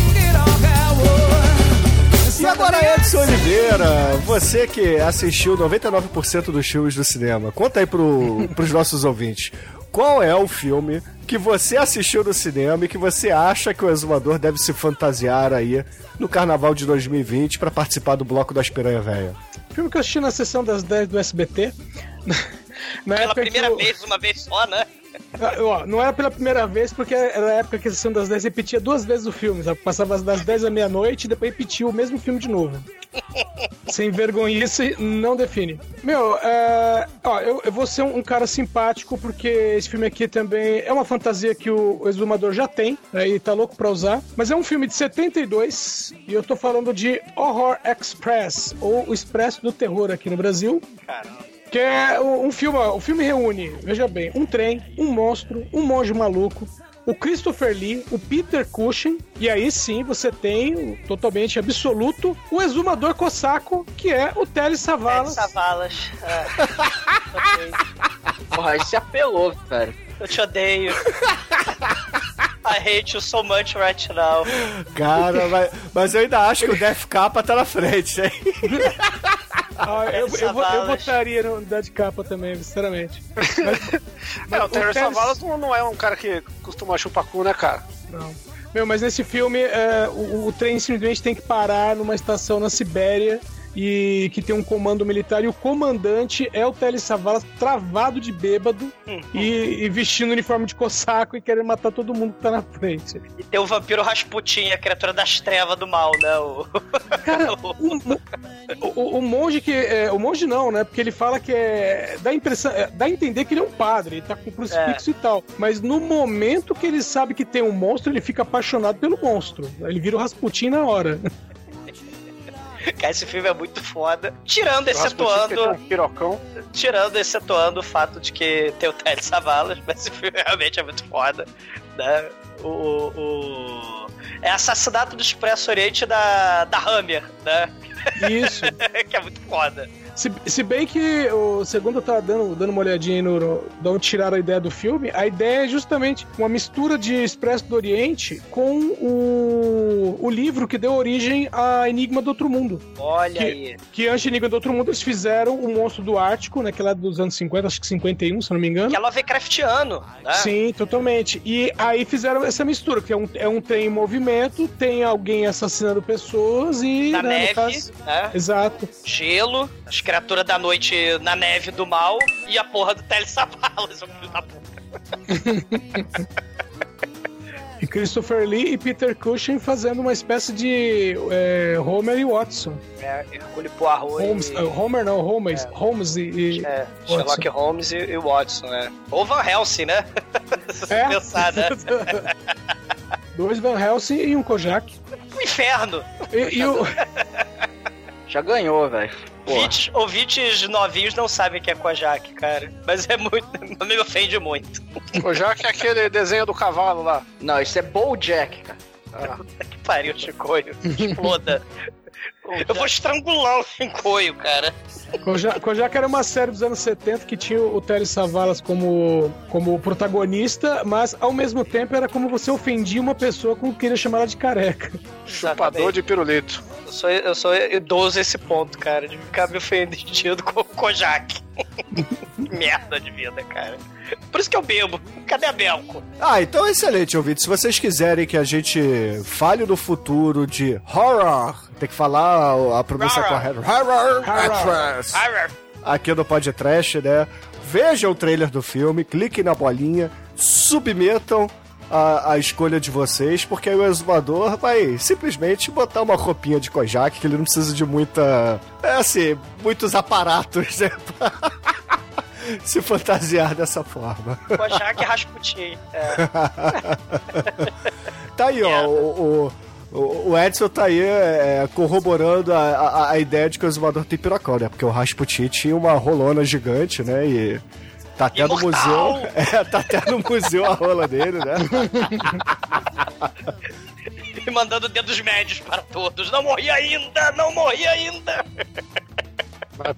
E agora, Edson Oliveira, você que assistiu 99% dos filmes do cinema, conta aí pro, pros nossos ouvintes. Qual é o filme que você assistiu no cinema e que você acha que o exumador deve se fantasiar aí no carnaval de 2020 para participar do bloco das piranha velha? Filme que eu assisti na sessão das 10 do SBT. Na Pela primeira o- vez, uma vez só, né? Não era pela primeira vez, porque era a época que a sessão das 10 repetia duas vezes o filme. Sabe? Passava das 10 à meia-noite e depois repetia o mesmo filme de novo. Sem vergonhice, não define. Meu, é, ó, eu, eu vou ser um, um cara simpático, porque esse filme aqui também é uma fantasia que o, o Exumador já tem, né, e tá louco pra usar. Mas é um filme de 72, e eu tô falando de Horror Express, ou o Expresso do Terror aqui no Brasil. Que é um filme, o filme reúne, veja bem, um trem, um monstro, um monge maluco, o Christopher Lee, o Peter Cushing, e aí sim você tem o totalmente absoluto o exumador cossaco, que é o Telly Savalas. Savalas. Porra, aí se apelou, velho. Eu te odeio. I hate you so much right now. Cara, mas, mas eu ainda acho que o Def Capa tá na frente, hein? Ah, eu, eu, eu, Savalas. votaria no Dead Capa também, sinceramente. É, o Terry Savalas não, não é um cara que costuma chupar cu, né, cara? Não. Meu, mas nesse filme é, o, o trem simplesmente tem que parar numa estação na Sibéria e que tem um comando militar e o comandante é o Telly Savalas travado de bêbado e, e vestindo uniforme de cossaco e querendo matar todo mundo que tá na frente. E tem o vampiro Rasputin, a criatura das trevas do mal, né? O... Cara, o, o- o monge que. é, o monge não, né? Porque ele fala que é. Dá a impressão. é, dá a entender que ele é um padre, ele tá com crucifixo e tal. Mas no momento que ele sabe que tem um monstro, ele fica apaixonado pelo monstro. Ele vira o Rasputin na hora. Cara, esse filme é muito foda. Tirando, excetuando. um pirocão. Tirando, excetuando o fato de que tem o Telly Savalas, mas esse filme realmente é muito foda. Né? O, o- o- É assassinato do Expresso Oriente da, da Hammer, né? Isso. que é muito foda. Se, se bem que o segundo eu tava dando, dando uma olhadinha aí no, no, de onde tiraram a ideia do filme, a ideia é justamente uma mistura de Expresso do Oriente com o, o livro que deu origem a Enigma do Outro Mundo. Olha que, aí. Que antes de Enigma do Outro Mundo eles fizeram o Monstro do Ártico, naquela dos anos 50, acho que 51, se não me engano. Que é Lovecraftiano, né? Sim, totalmente. E aí fizeram essa mistura, que é um, é um trem em movimento, tem alguém assassinando pessoas e. Na né, neve, caso- né? Exato. Gelo, as criaturas da noite na neve do mal e a porra do Telly Savalas, o filho da puta. E Christopher Lee e Peter Cushing fazendo uma espécie de é, Homer e Watson. É, Hercule Poirot Holmes, e... ah, Homer não, Holmes, Holmes e, e É. Sherlock Holmes e, e Watson, né? Ou Van Helsing, né? Se você É? pensar, né? Dois Van Helsing e um Kojak. O inferno! E, e o... Já ganhou, velho. Ouvintes, ouvintes novinhos não sabem que é Kojak, cara. Mas é muito. Me ofende muito. O Jack é aquele desenho do cavalo lá. Não, isso é Bojack, cara. Que pariu, Chicoio. Exploda. Eu vou estrangular o Chicoio, cara. Kojak, Kojak era uma série dos anos 70 que tinha o Telly Savalas como, como protagonista, mas ao mesmo tempo era como você ofendia uma pessoa quando queria chamar ela de careca. Chupador de pirulito. Eu sou, eu sou idoso a esse ponto, cara, de ficar me ofendido com o Kojak. Merda de vida, cara. Por isso que eu bebo. Cadê a Belco? Ah, então excelente, ouvinte. Se vocês quiserem que a gente fale no futuro de horror, tem que falar a pronúncia Horror. correta. Aqui no Podcast, né? Vejam o trailer do filme, cliquem na bolinha, submetam a, a escolha de vocês, porque aí o exumador vai simplesmente botar uma roupinha de Kojak, que ele não precisa de muita. É assim, muitos aparatos, né? se fantasiar dessa forma. Kojak e Rasputin. É. Tá aí, ó. O, o, o Edson tá aí é, corroborando a, a, a ideia de que o exumador tem pirocão, né? Porque o Rasputin tinha uma rolona gigante, né? E tá até no Imortal! museu. É, tá até no museu a rola dele, né? E mandando dedos médios para todos. Não morri ainda! Não morri ainda!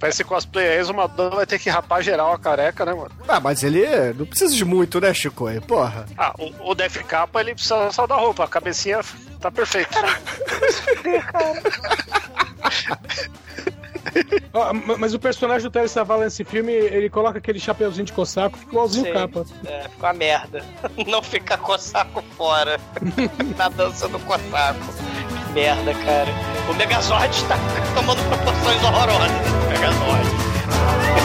Esse cosplay aí, o Exumador vai ter que rapar geral a careca, né, mano? Ah, mas ele não precisa de muito, né, Chico? aí, Porra. Ah, o, o Def Capa, ele precisa só da roupa. A cabecinha tá perfeita. Mas o personagem do Telly Savalas nesse filme, ele coloca aquele chapeuzinho de cossaco, fica igualzinho Sim. capa. É, ficou uma merda. Não ficar com o saco fora. Na dança do cosaco. Merda, cara. O Megazord tá tomando proporções horrorosas. Megazord.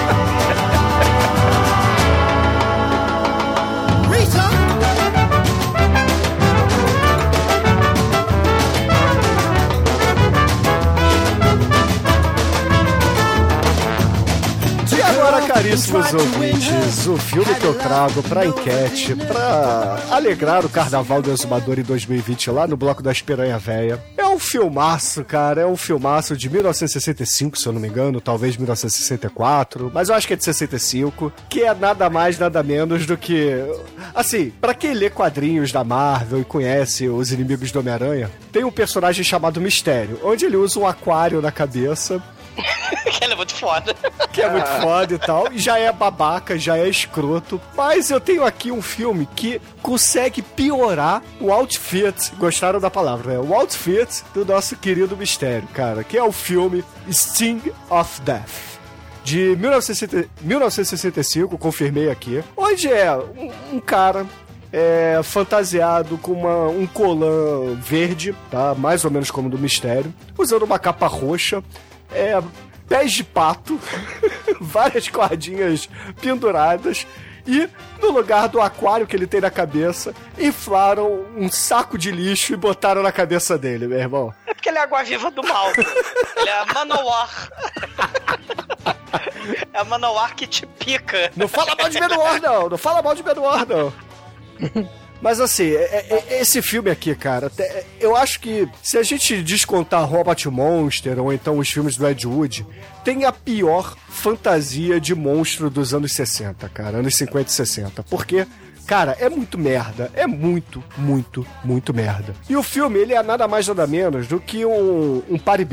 Caríssimos ouvintes, o filme que eu trago pra enquete, pra alegrar o Carnaval do Exumador em 2020 lá no Bloco da Esperanha Véia, é um filmaço, cara. É um filmaço de 1965, se eu não me engano, talvez 1964, mas eu acho que é de 65, que é nada mais, nada menos do que. Assim, pra quem lê quadrinhos da Marvel e conhece os inimigos do Homem-Aranha, tem um personagem chamado Mistério, onde ele usa um aquário na cabeça que ela é muito foda. que é muito foda e tal, e já é babaca, já é escroto. Mas eu tenho aqui um filme que consegue piorar o outfit, gostaram da palavra, né? O outfit do nosso querido mistério, cara, que é o filme Sting of Death. De 1960 1965, confirmei aqui, onde é um, um cara é, fantasiado com uma, um colã verde, tá? Mais ou menos como do mistério, usando uma capa roxa, é, pés de pato, várias cordinhas penduradas. E no lugar do aquário que ele tem na cabeça, inflaram um saco de lixo e botaram na cabeça dele, meu irmão. É porque ele é água-viva do mal. ele é a Manowar. é a Manowar que te pica. Não fala mal de Menor, não. Não fala mal de Menor, não. Mas assim, é, é, esse filme aqui, cara, eu acho que se a gente descontar Robot Monster ou então os filmes do Ed Wood, tem a pior fantasia de monstro dos anos 60, cara, anos 50 e 60. Porque, cara, é muito merda. É muito, muito, muito merda. E o filme, ele é nada mais nada menos do que um, um party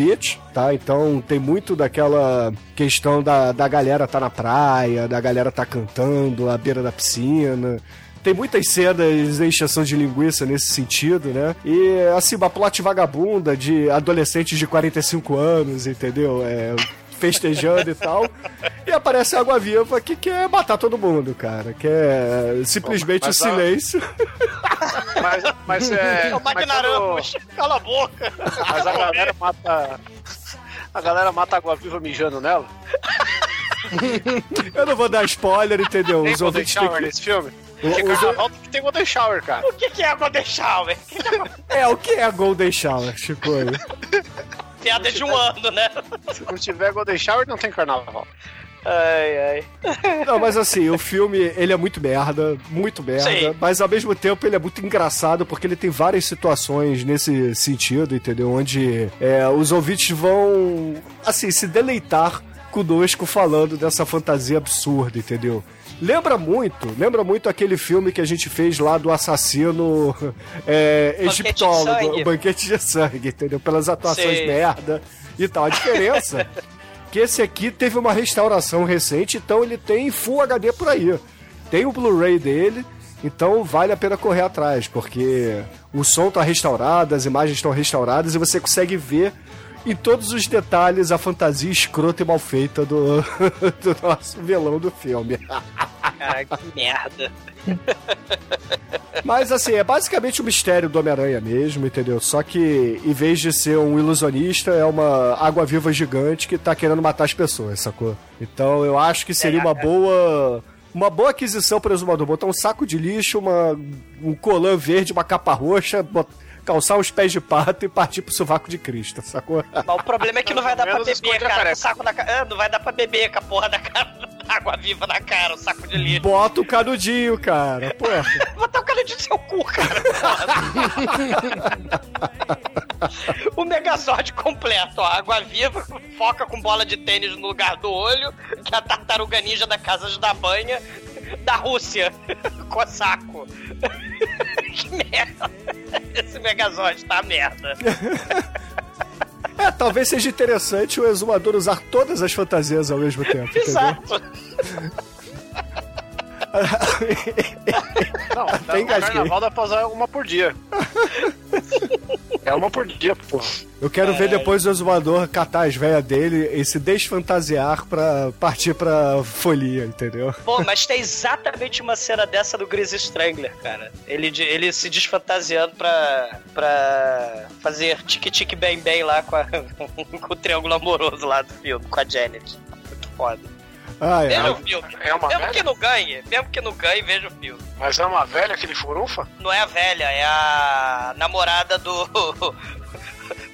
tá? Então tem muito daquela questão da, da galera tá na praia, da galera tá cantando à beira da piscina. Tem muitas cenas de encheção de linguiça nesse sentido, né? E, assim, uma plot vagabunda de adolescentes de 45 anos, entendeu? É, festejando e tal. E aparece a Água Viva que quer matar todo mundo, cara. Quer simplesmente o Mas a- silêncio. Mas, mas é. É o mas Magnaramos. Cala a boca. quando- Mas a galera mata. A galera mata água viva mijando nela. Eu não vou dar spoiler, entendeu? Tem Os ouvintes Shower que... nesse filme? O- Porque os- carnaval tem que ter Golden Shower, cara. O que, que é Golden Shower? É, o que é Golden Shower, Chico? Piada de um ano, né? Se não tiver Golden Shower, não tem carnaval. Ai, ai. Não, mas assim, o filme, ele é muito merda, muito merda, Sim. mas ao mesmo tempo ele é muito engraçado porque ele tem várias situações nesse sentido, entendeu? Onde é, os ouvintes vão, assim, se deleitar conosco falando dessa fantasia absurda, entendeu? Lembra muito, lembra muito aquele filme que a gente fez lá do assassino é, egiptólogo, o banquete de sangue, entendeu? Pelas atuações Sim. merda e tal. A diferença que esse aqui teve uma restauração recente, então ele tem Full HD por aí. Tem o Blu-ray dele, então vale a pena correr atrás, porque o som tá restaurado, as imagens estão restauradas e você consegue ver em todos os detalhes a fantasia escrota e mal feita do, do nosso vilão do filme. Caralho, que merda. Mas assim, é basicamente o mistério do Homem-Aranha mesmo, entendeu? Só que em vez de ser um ilusionista, é uma água-viva gigante que tá querendo matar as pessoas, sacou? Então eu acho que seria uma boa. Uma boa aquisição para o exumador. Botar um saco de lixo, uma, um colã verde, uma capa roxa, calçar os pés de pato e partir pro sovaco de Cristo, sacou? Mas o problema é que não vai dar pra beber, cara. O saco da cara. Não vai dar pra beber com a porra da cara. da Água viva na cara, o saco de lixo. Bota o canudinho, cara. Pô, Botar o cara de seu cu, cara. o Megazord completo, ó. Água viva, foca com bola de tênis no lugar do olho, que a tartaruga ninja da casa de dar banha da Rússia. com saco. que merda. Esse Megazord tá merda. é, talvez seja interessante o exumador usar todas as fantasias ao mesmo tempo, entendeu? Não, Até dá, no carnaval dá pra usar uma por dia. É uma por dia, pô. Eu quero ver depois o exumador catar as velhas dele e se desfantasiar pra partir pra folia, entendeu? Pô, mas tem exatamente uma cena dessa do Gris Strangler, cara. Ele, ele se desfantasiando pra, pra fazer tique-tique bem-bem lá com, a- com o triângulo amoroso lá do filme, com a Janet. Muito foda. Ah, Veja é. o filme. É uma mesmo velha? que não ganhe, mesmo que não ganhe, veja o filme. Mas é uma velha aquele furufa? Não é a velha, é a namorada do.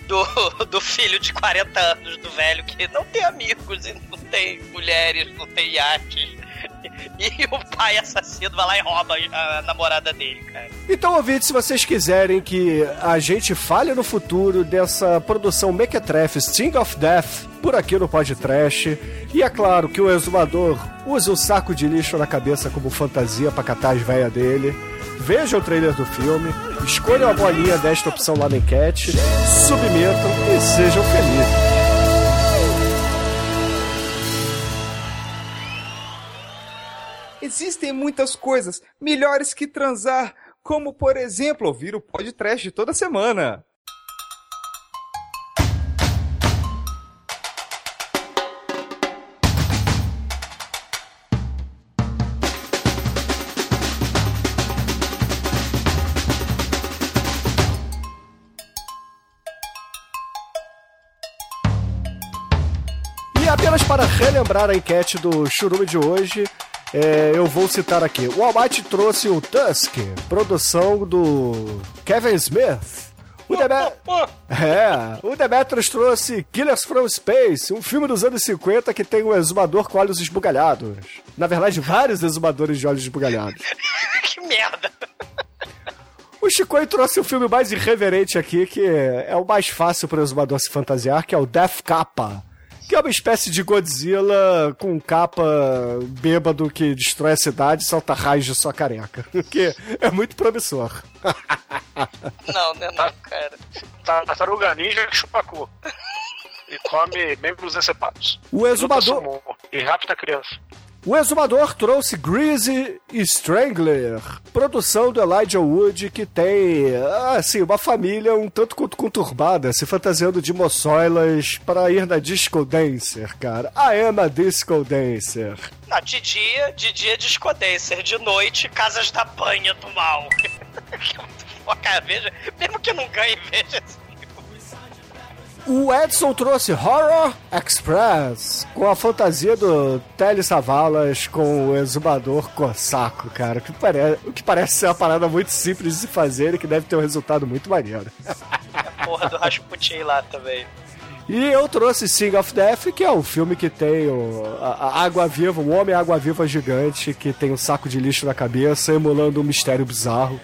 do, do filho de 40 anos do velho que não tem amigos e não tem mulheres, não tem iates. E o pai assassino vai lá e rouba a namorada dele, cara. Então, ouvintes, se vocês quiserem que a gente fale no futuro dessa produção Mequetrefe Sting of Death por aqui no podcast, e é claro que o exumador use o saco de lixo na cabeça como fantasia pra catar as veias dele, vejam o trailer do filme, escolham a bolinha desta opção lá na enquete, submetam e sejam felizes. Existem muitas coisas melhores que transar, como por exemplo ouvir o podcast toda semana. E apenas para relembrar a enquete do churume de hoje, é, eu vou citar aqui. O Almighty trouxe o Tusk, produção do Kevin Smith. O, Deme... é, o Demetrius trouxe Killers from Space, um filme dos anos 50 que tem um exumador com olhos esbugalhados. Na verdade, vários exumadores de olhos esbugalhados. que merda! O Chicoio trouxe o filme mais irreverente aqui, que é o mais fácil para o exumador se fantasiar, que é o Death Kappa. Que é uma espécie de Godzilla com capa bêbado que destrói a cidade e solta raios de sua careca. Que é muito promissor. Não, não é não, cara. Tá, Tartaruga Ninja chupacu. E come membros decepados. O exumador- E rapta criança. O exumador trouxe Greasy Strangler, produção do Elijah Wood, que tem, assim, uma família um tanto quanto conturbada, se fantasiando de moçoilas para ir na Disco Dancer, cara. A Disco Dancer. Não, de dia, de dia disco dancer, de noite, casas da banha do mal. Pô, cara, veja, mesmo que não ganhe, veja O Edson trouxe Horror Express, com a fantasia do Telly Savalas com o exumador Cossaco, cara. O que, pare... o que parece ser uma parada muito simples de se fazer e que deve ter um resultado muito maneiro. a porra do Rasputin lá também. E eu trouxe Sing of Death, que é o filme que tem o, a, a água viva, o homem água viva gigante, que tem um saco de lixo na cabeça, emulando um mistério bizarro.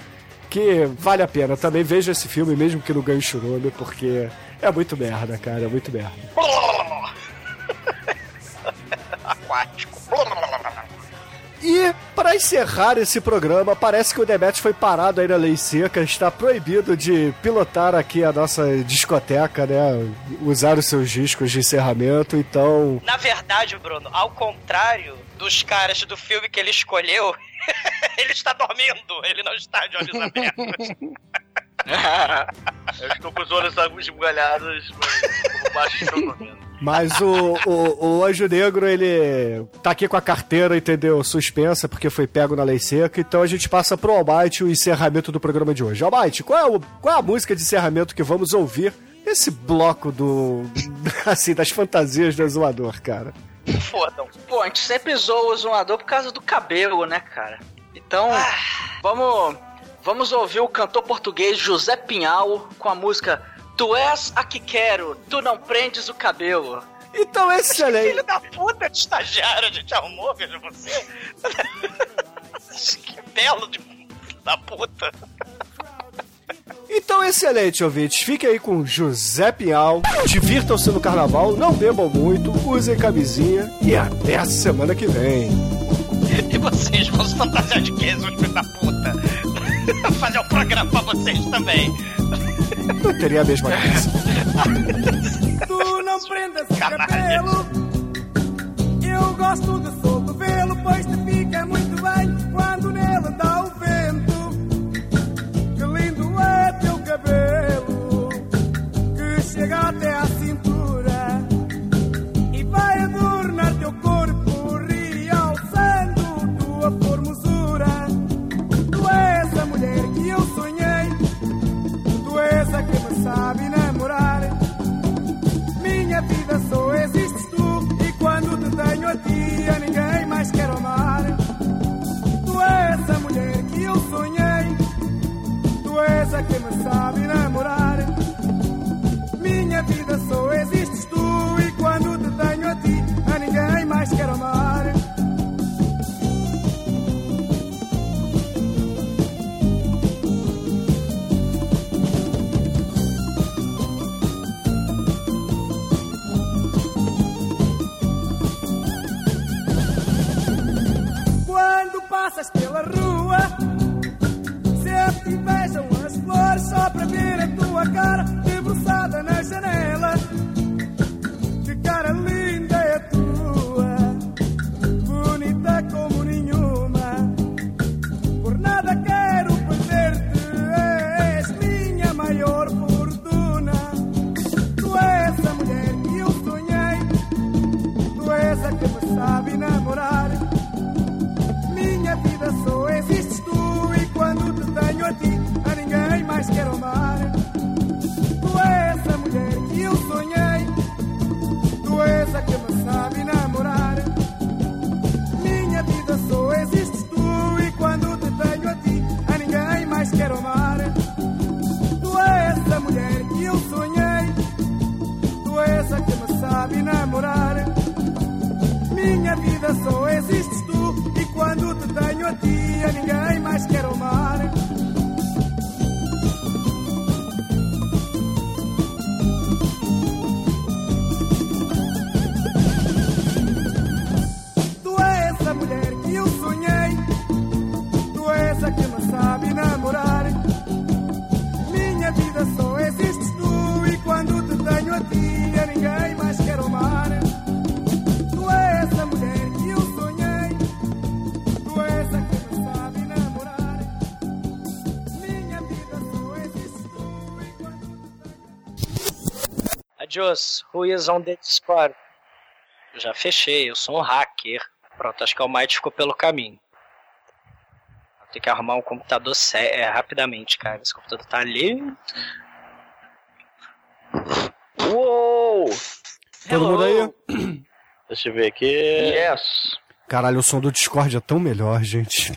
Que vale a pena. Também veja esse filme, mesmo que não ganhe churume, porque é muito merda, cara. É muito merda. Aquático. E, para encerrar esse programa, parece que o Demet foi parado aí na lei seca, está proibido de pilotar aqui a nossa discoteca, né? Usar os seus discos de encerramento, então. Na verdade, Bruno, ao contrário dos caras do filme que ele escolheu, ele está dormindo, ele não está de olhos abertos. Eu estou com os olhos esbugalhados, mas por baixo estou dormindo. Mas o, o, o Anjo Negro, ele tá aqui com a carteira, entendeu? Suspensa, porque foi pego na lei seca. Então a gente passa pro Almighty o encerramento do programa de hoje. Almighty, qual é, o, qual é a música de encerramento que vamos ouvir nesse bloco do. assim, das fantasias do exumador, cara? Fodam. Pô, a gente sempre zoa o zoador por causa do cabelo, né, cara? Então, vamos, vamos ouvir o cantor português José Pinhal com a música Tu és a que quero, tu não prendes o cabelo. Então, excelente. Filho da puta de estagiário, a gente arrumou, veja você. que belo de da puta. Então, excelente, ouvintes. Fiquem aí com José Pinhal. Divirtam-se no carnaval, não bebam muito, usem camisinha e até a semana que vem. E vocês vão se fantasiar de quê, seus filhos da puta? Fazer um programa pra vocês também. Não teria a mesma graça. Tu não prendas o cabelo. Eu gosto de solto vê-lo, pois te fica muito bem quando nele dá o vento. Que lindo é teu cabelo, que chega até à cintura Adios, who is on the Discord? Eu já fechei, eu sou um hacker. Pronto, acho que o Might ficou pelo caminho. Vou ter que arrumar um computador sé- é, rapidamente, cara. Esse computador tá ali. Uou! Todo mundo aí? Deixa eu ver aqui. Yes. Caralho, o som do Discord é tão melhor, gente.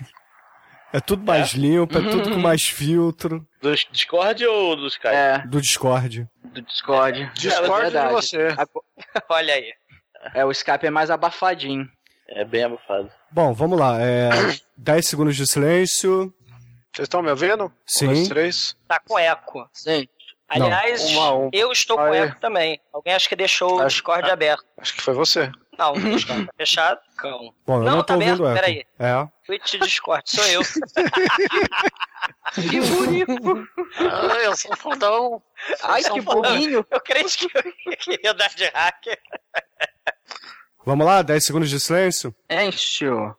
É tudo mais limpo, é tudo com mais filtro. Do Discord ou do Skype? É, Do Discord. do Discord. Discord de verdade. você. Olha aí. É, o Skype é mais abafadinho. É bem abafado. Bom, vamos lá. É, 10 segundos de silêncio. Vocês estão me ouvindo? Um, Sim. dois, três. Tá com eco. Sim. Aliás, um um. eu estou com Aí. eco também. Alguém acho que deixou o Acho- Discord aberto. Acho que foi você. Não, o Discord tá fechado. Cão. Bom, eu Não, não, tô tá ouvindo aberto, peraí. É. Twitch Discord, sou eu. Que bonito. Ah, eu sou fodão. Ai, que burrinho. Eu creio que eu queria dar de hacker. Vamos lá, 10 segundos de silêncio. Encho.